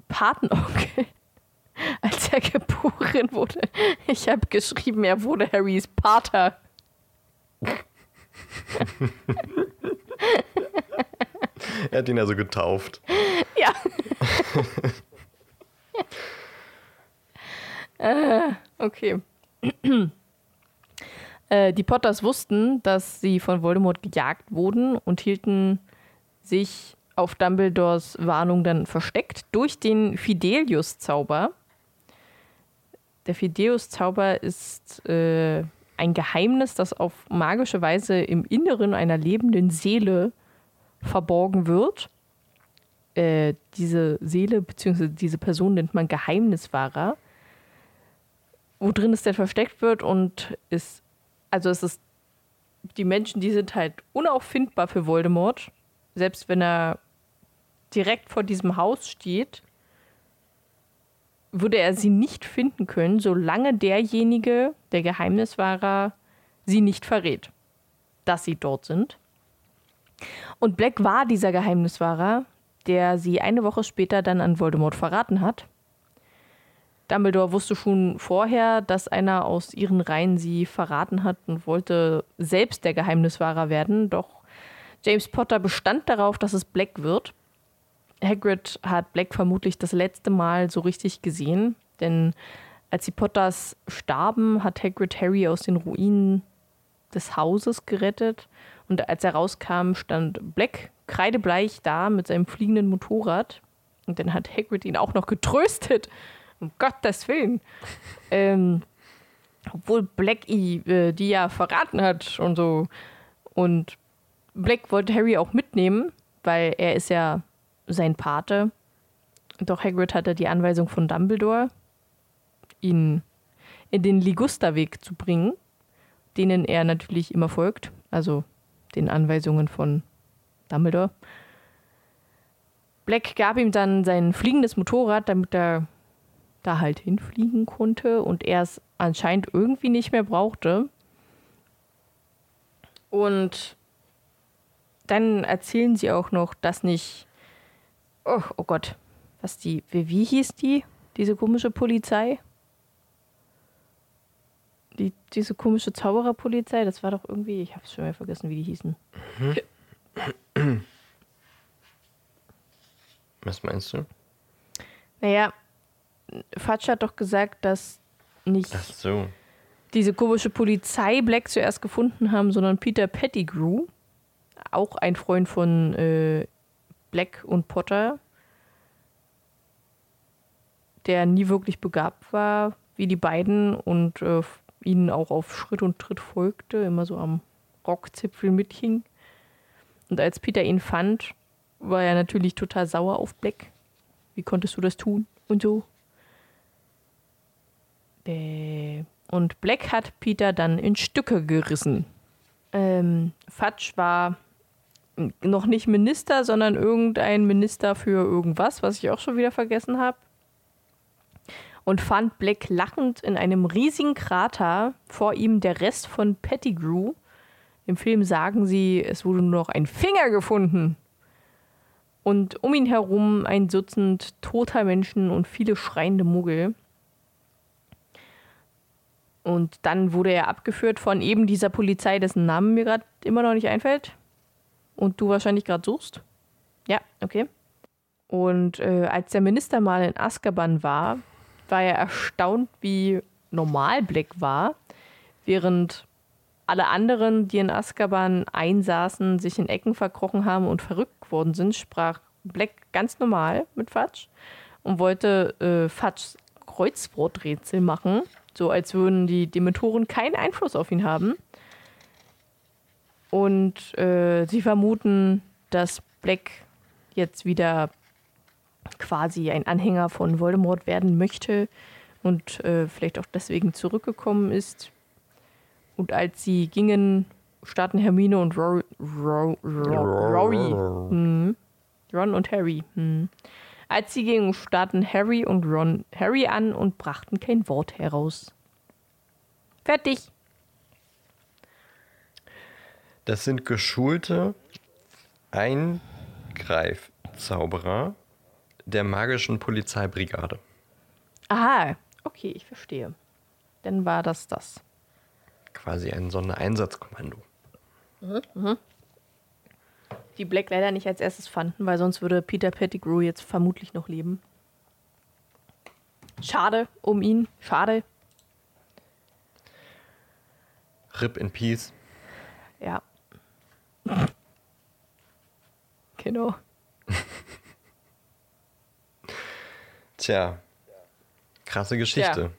Patenonkel, als er geboren wurde. Ich habe geschrieben, er wurde Harrys Pater. er hat ihn also getauft. Ja. äh, okay. Äh, die Potters wussten, dass sie von Voldemort gejagt wurden und hielten sich auf Dumbledores Warnung dann versteckt durch den Fidelius-Zauber. Der Fidelius-Zauber ist äh, ein Geheimnis, das auf magische Weise im Inneren einer lebenden Seele verborgen wird. Äh, diese Seele bzw. diese Person nennt man Geheimniswahrer, wo drin es denn versteckt wird und ist also es ist, die Menschen, die sind halt unauffindbar für Voldemort. Selbst wenn er direkt vor diesem Haus steht, würde er sie nicht finden können, solange derjenige, der Geheimniswahrer, sie nicht verrät, dass sie dort sind. Und Black war dieser Geheimniswahrer, der sie eine Woche später dann an Voldemort verraten hat. Dumbledore wusste schon vorher, dass einer aus ihren Reihen sie verraten hat und wollte selbst der Geheimniswahrer werden, doch James Potter bestand darauf, dass es Black wird. Hagrid hat Black vermutlich das letzte Mal so richtig gesehen, denn als die Potters starben, hat Hagrid Harry aus den Ruinen des Hauses gerettet und als er rauskam, stand Black kreidebleich da mit seinem fliegenden Motorrad und dann hat Hagrid ihn auch noch getröstet um Gottes Willen. ähm, obwohl Black äh, die ja verraten hat und so. Und Black wollte Harry auch mitnehmen, weil er ist ja sein Pate. Doch Hagrid hatte die Anweisung von Dumbledore, ihn in den Ligusterweg zu bringen, denen er natürlich immer folgt, also den Anweisungen von Dumbledore. Black gab ihm dann sein fliegendes Motorrad, damit er da halt hinfliegen konnte und er es anscheinend irgendwie nicht mehr brauchte. Und dann erzählen sie auch noch, dass nicht. Oh, oh Gott. Was die. Wie, wie hieß die? Diese komische Polizei? Die, diese komische Zaubererpolizei, das war doch irgendwie, ich hab's schon mal vergessen, wie die hießen. Was meinst du? Naja, Fatsch hat doch gesagt, dass nicht so. diese komische Polizei Black zuerst gefunden haben, sondern Peter Pettigrew, auch ein Freund von äh, Black und Potter, der nie wirklich begabt war wie die beiden und äh, ihnen auch auf Schritt und Tritt folgte, immer so am Rockzipfel mithing. Und als Peter ihn fand, war er natürlich total sauer auf Black. Wie konntest du das tun? Und so. Und Black hat Peter dann in Stücke gerissen. Ähm, Fatsch war noch nicht Minister, sondern irgendein Minister für irgendwas, was ich auch schon wieder vergessen habe. Und fand Black lachend in einem riesigen Krater vor ihm der Rest von Pettigrew. Im Film sagen sie, es wurde nur noch ein Finger gefunden. Und um ihn herum ein Dutzend toter Menschen und viele schreiende Muggel. Und dann wurde er abgeführt von eben dieser Polizei, dessen Namen mir gerade immer noch nicht einfällt. Und du wahrscheinlich gerade suchst. Ja, okay. Und äh, als der Minister mal in Azkaban war, war er erstaunt, wie normal Black war, während alle anderen, die in Azkaban einsaßen, sich in Ecken verkrochen haben und verrückt geworden sind, sprach Black ganz normal mit Fatsch und wollte äh, Fatschs Kreuzworträtsel machen, so als würden die Dementoren keinen Einfluss auf ihn haben. Und äh, sie vermuten, dass Black jetzt wieder quasi ein Anhänger von Voldemort werden möchte und äh, vielleicht auch deswegen zurückgekommen ist. Und als sie gingen, starten Hermine und Rory, Ro, Ro, Rory, hm, Ron und Harry. Hm. Als sie gingen, starten Harry und Ron Harry an und brachten kein Wort heraus. Fertig. Das sind geschulte Eingreifzauberer der magischen Polizeibrigade. Aha, okay, ich verstehe. Dann war das das. Quasi ein Sondereinsatzkommando. Die Black leider nicht als erstes fanden, weil sonst würde Peter Pettigrew jetzt vermutlich noch leben. Schade um ihn, schade. Rip in Peace. Ja. Genau. Tja, krasse Geschichte.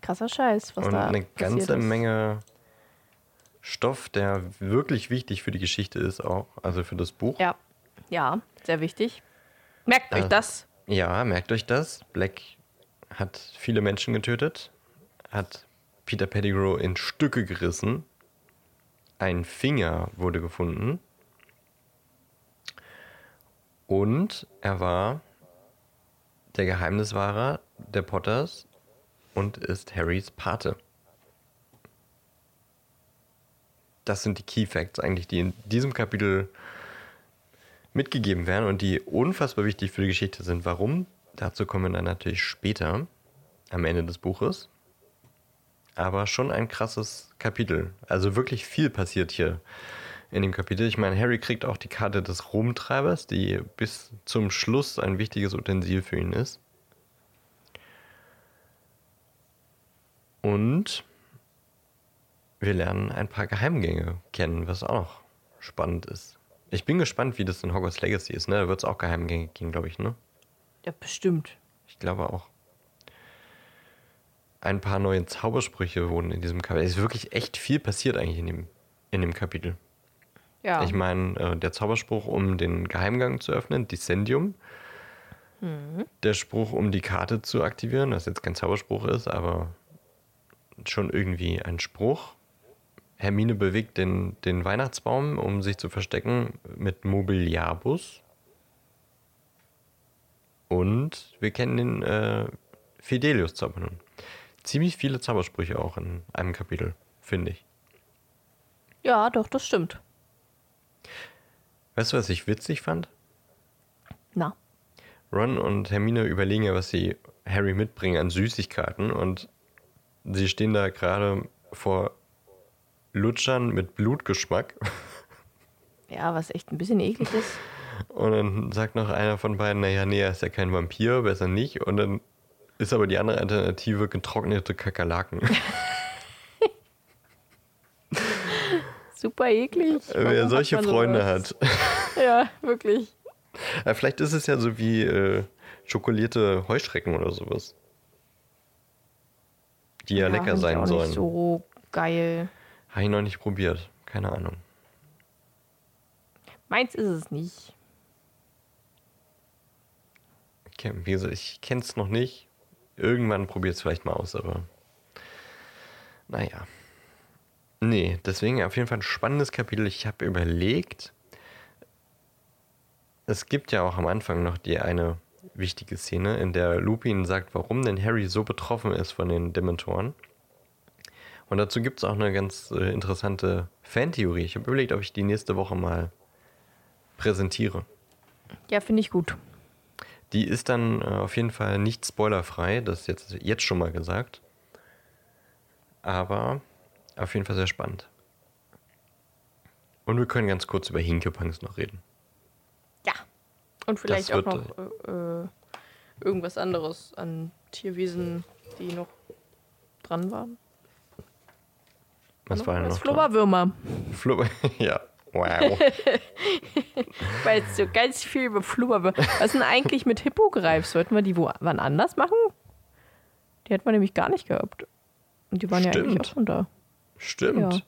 Krasser Scheiß, was Und da eine ganze ist. Menge Stoff, der wirklich wichtig für die Geschichte ist auch, also für das Buch. Ja, ja, sehr wichtig. Merkt euch Äh. das. Ja, merkt euch das. Black hat viele Menschen getötet, hat Peter Pettigrew in Stücke gerissen. Ein Finger wurde gefunden. Und er war der Geheimniswahrer der Potters und ist Harrys Pate. Das sind die Key Facts eigentlich, die in diesem Kapitel mitgegeben werden und die unfassbar wichtig für die Geschichte sind. Warum? Dazu kommen wir dann natürlich später am Ende des Buches. Aber schon ein krasses Kapitel. Also wirklich viel passiert hier in dem Kapitel. Ich meine, Harry kriegt auch die Karte des Rumtreibers, die bis zum Schluss ein wichtiges Utensil für ihn ist. Und wir lernen ein paar Geheimgänge kennen, was auch noch spannend ist. Ich bin gespannt, wie das in Hogwarts Legacy ist. Ne? Da wird es auch Geheimgänge geben, glaube ich. Ne? Ja, bestimmt. Ich glaube auch. Ein paar neue Zaubersprüche wurden in diesem Kapitel. Es ist wirklich echt viel passiert eigentlich in dem, in dem Kapitel. Ja. Ich meine, äh, der Zauberspruch, um den Geheimgang zu öffnen, Dissendium. Der Spruch, um die Karte zu aktivieren, was jetzt kein Zauberspruch ist, aber schon irgendwie ein Spruch. Hermine bewegt den, den Weihnachtsbaum, um sich zu verstecken mit Mobiliarbus. Und wir kennen den äh, Fidelius-Zauber nun. Ziemlich viele Zaubersprüche auch in einem Kapitel, finde ich. ja, doch, das stimmt. Weißt du, was ich witzig fand? Na. Ron und Hermine überlegen ja, was sie Harry mitbringen an Süßigkeiten und sie stehen da gerade vor Lutschern mit Blutgeschmack. Ja, was echt ein bisschen eklig ist. Und dann sagt noch einer von beiden, naja, nee, er ist ja kein Vampir, besser nicht. Und dann ist aber die andere Alternative getrocknete Kakerlaken. Super eklig. Wer Warum solche hat Freunde hat. Ja, wirklich. Ja, vielleicht ist es ja so wie äh, schokolierte Heuschrecken oder sowas. Die ja, lecker find ich sein auch sollen. Nicht so geil. Habe ich noch nicht probiert. Keine Ahnung. Meins ist es nicht. Ich kenn- Wie gesagt, ich kenne es noch nicht. Irgendwann probiert es vielleicht mal aus, aber naja. Nee, deswegen auf jeden Fall ein spannendes Kapitel. Ich habe überlegt, es gibt ja auch am Anfang noch die eine wichtige Szene, in der Lupin sagt, warum denn Harry so betroffen ist von den Dementoren. Und dazu gibt es auch eine ganz äh, interessante Fantheorie. Ich habe überlegt, ob ich die nächste Woche mal präsentiere. Ja, finde ich gut. Die ist dann äh, auf jeden Fall nicht spoilerfrei, das ist jetzt, jetzt schon mal gesagt. Aber auf jeden Fall sehr spannend. Und wir können ganz kurz über Hinkepunks noch reden. Ja. Und vielleicht Das auch wird, noch äh, äh, irgendwas anderes an Tierwesen, die noch dran waren. Was war denn noch? Flubberwürmer. Flubber. ja. Wow. Weil jetzt so ganz viel über Flubberwürmer. Was ist denn eigentlich mit Hippogreif? Sollten wir die wo wann anders machen? Die hat man nämlich gar nicht gehabt. Und die waren ja eigentlich Stimmt. auch schon da. Stimmt. Ja.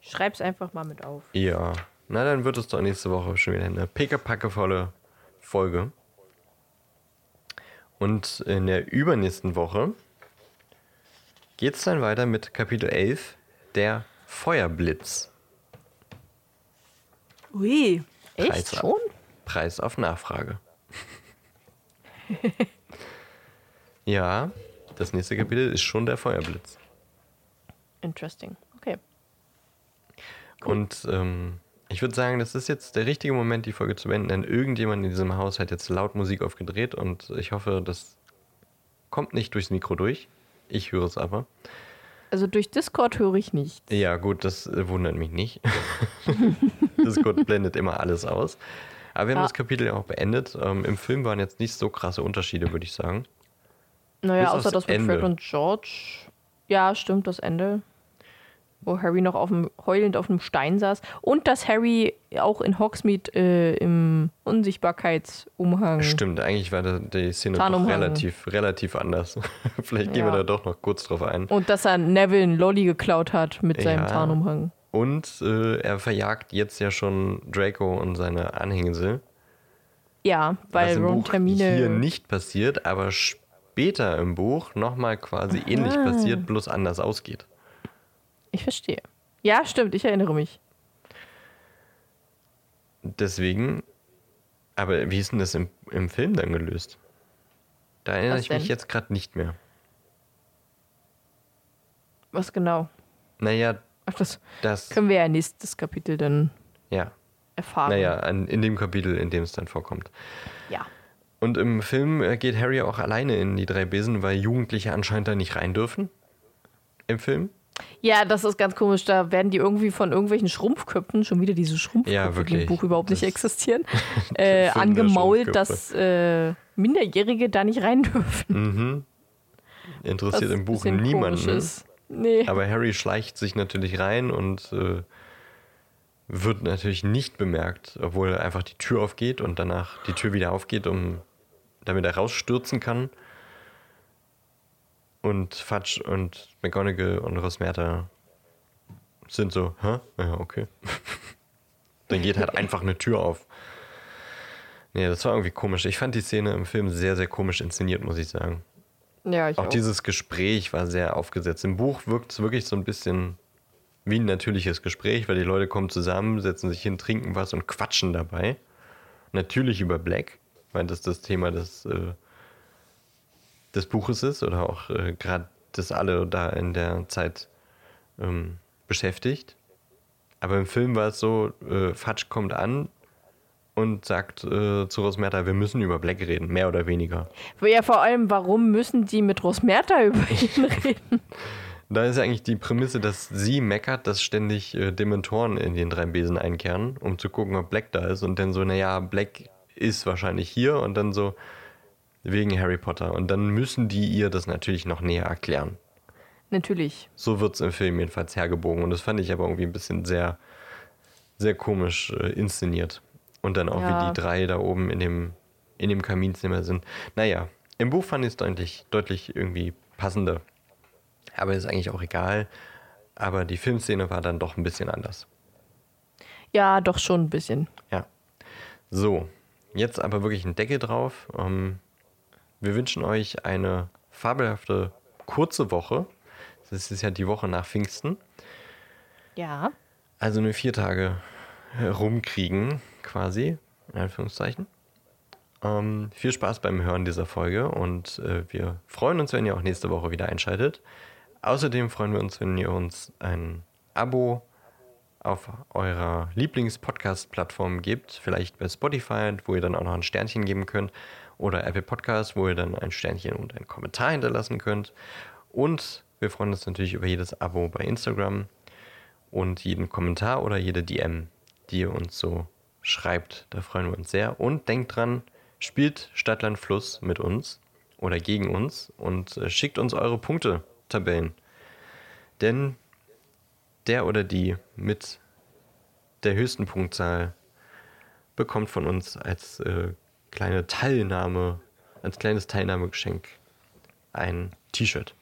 Schreib's einfach mal mit auf. Ja. Na, dann wird es doch nächste Woche schon wieder eine pickepackevolle Folge. Und in der übernächsten Woche geht es dann weiter mit Kapitel 11, der Feuerblitz. Ui, echt Preis schon? Preis auf Nachfrage. ja, das nächste Kapitel ist schon der Feuerblitz. Interesting. Okay. Und ähm, ich würde sagen, das ist jetzt der richtige Moment, die Folge zu beenden, denn irgendjemand in diesem Haus hat jetzt laut Musik aufgedreht und ich hoffe, das kommt nicht durchs Mikro durch. Ich höre es aber. Also durch Discord höre ich nicht. Ja, gut, das äh, wundert mich nicht. Discord blendet immer alles aus. Aber wir haben Ja. das Kapitel ja auch beendet. Ähm, Im Film waren jetzt nicht so krasse Unterschiede, würde ich sagen. Naja, Bis außer das mit Ende. Fred und George. Ja, stimmt, das Ende. Wo Harry noch auf dem, heulend auf einem Stein saß. Und dass Harry auch in Hogsmeade äh, im Unsichtbarkeitsumhang. Stimmt, eigentlich war die Szene doch relativ, relativ anders. Vielleicht gehen wir Ja. da doch noch kurz drauf ein. Und dass er Neville einen Lolly geklaut hat mit seinem Ja. Tarnumhang. Und äh, er verjagt jetzt ja schon Draco und seine Anhängsel. Ja, was weil im Ron Buch Termine. hier nicht passiert, aber später im Buch nochmal quasi ähnlich Ah. passiert, bloß anders ausgeht. Ich verstehe. Ja, stimmt, ich erinnere mich. Deswegen, aber wie ist denn das im, im Film dann gelöst? Da erinnere Was ich mich denn? jetzt gerade nicht mehr. Was genau? Naja, Ach, das das, können wir ja nächstes Kapitel dann ja, erfahren. naja, an, in dem Kapitel, in dem es dann vorkommt. Ja. Und im Film äh, geht Harry auch alleine in die drei Besen, weil Jugendliche anscheinend da nicht rein dürfen. Im Film. Ja, das ist ganz komisch. Da werden die irgendwie von irgendwelchen Schrumpfköpfen, schon wieder diese Schrumpfköpfe, Ja, die im Buch überhaupt nicht Das- existieren, äh, angemault, dass äh, Minderjährige da nicht rein dürfen. Mhm. Interessiert Was im Buch niemanden. Ist. Nee. Aber Harry schleicht sich natürlich rein und äh, wird natürlich nicht bemerkt, obwohl einfach die Tür aufgeht und danach die Tür wieder aufgeht, um damit er rausstürzen kann. Und Fudge und McGonagall und Rosmerta sind so, hä? Ja, okay. Dann geht halt einfach eine Tür auf. Nee, das war irgendwie komisch. Ich fand die Szene im Film sehr, sehr komisch inszeniert, muss ich sagen. ja, ich Auch auch. dieses Gespräch war sehr aufgesetzt. Im Buch wirkt es wirklich so ein bisschen wie ein natürliches Gespräch, weil die Leute kommen zusammen, setzen sich hin, trinken was und quatschen dabei. Natürlich über Black, weil das das Thema des, äh, des Buches ist oder auch äh, gerade das alle da in der Zeit ähm, beschäftigt. Aber im Film war es so, äh, Fudge kommt an und sagt äh, zu Rosmerta, wir müssen über Black reden, mehr oder weniger. Ja, vor allem, warum müssen die mit Rosmerta über ihn reden? Da ist eigentlich die Prämisse, dass sie meckert, dass ständig äh, Dementoren in den drei Besen einkehren, um zu gucken, ob Black da ist. Und dann so, naja, Black ist wahrscheinlich hier und dann so wegen Harry Potter. Und dann müssen die ihr das natürlich noch näher erklären. Natürlich. So wird es im Film jedenfalls hergebogen. Und das fand ich aber irgendwie ein bisschen sehr, sehr komisch äh, inszeniert. Und dann auch, Ja. wie die drei da oben in dem, in dem Kaminzimmer sind. Naja, im Buch fand ich es deutlich, deutlich irgendwie passender. Aber ist eigentlich auch egal. Aber die Filmszene war dann doch ein bisschen anders. Ja, doch schon ein bisschen. Ja. So, jetzt aber wirklich ein Deckel drauf. Ähm, wir wünschen euch eine fabelhafte kurze Woche. Das ist ja die Woche nach Pfingsten. Ja. Also nur vier Tage rumkriegen, quasi, in Anführungszeichen. Ähm, viel Spaß beim Hören dieser Folge und äh, wir freuen uns, wenn ihr auch nächste Woche wieder einschaltet. Außerdem freuen wir uns, wenn ihr uns ein Abo auf eurer Lieblings-Podcast-Plattform gebt, vielleicht bei Spotify, wo ihr dann auch noch ein Sternchen geben könnt, oder Apple Podcast, wo ihr dann ein Sternchen und einen Kommentar hinterlassen könnt. Und wir freuen uns natürlich über jedes Abo bei Instagram und jeden Kommentar oder jede DM, die ihr uns so schreibt. Da freuen wir uns sehr. Und denkt dran, spielt Stadtland Fluss mit uns oder gegen uns und äh, schickt uns eure Punktetabellen. Denn der oder die mit der höchsten Punktzahl bekommt von uns als äh, kleine Teilnahme, als kleines Teilnahmegeschenk ein T-Shirt.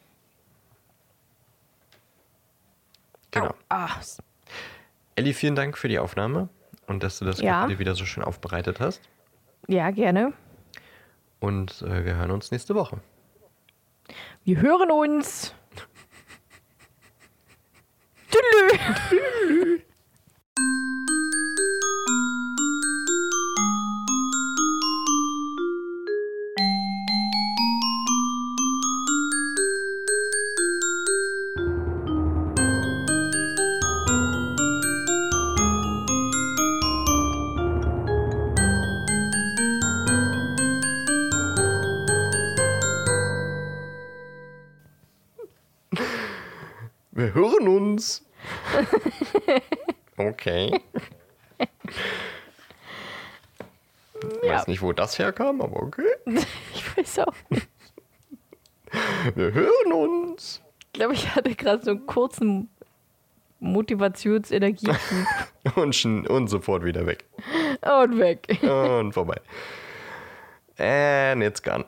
Genau. Au, ah, Elli, vielen Dank für die Aufnahme und dass du das Ja. Kapitel wieder so schön aufbereitet hast. ja, gerne. Und äh, wir hören uns nächste Woche. Wir hören uns. Tschüss. okay. Ich Ja. weiß nicht, wo das herkam, aber okay. Ich weiß auch. nicht. Wir hören uns. Ich glaube, ich hatte gerade so einen kurzen Motivationsenergie Und, und sofort wieder weg. und weg. Und vorbei. And it's gone.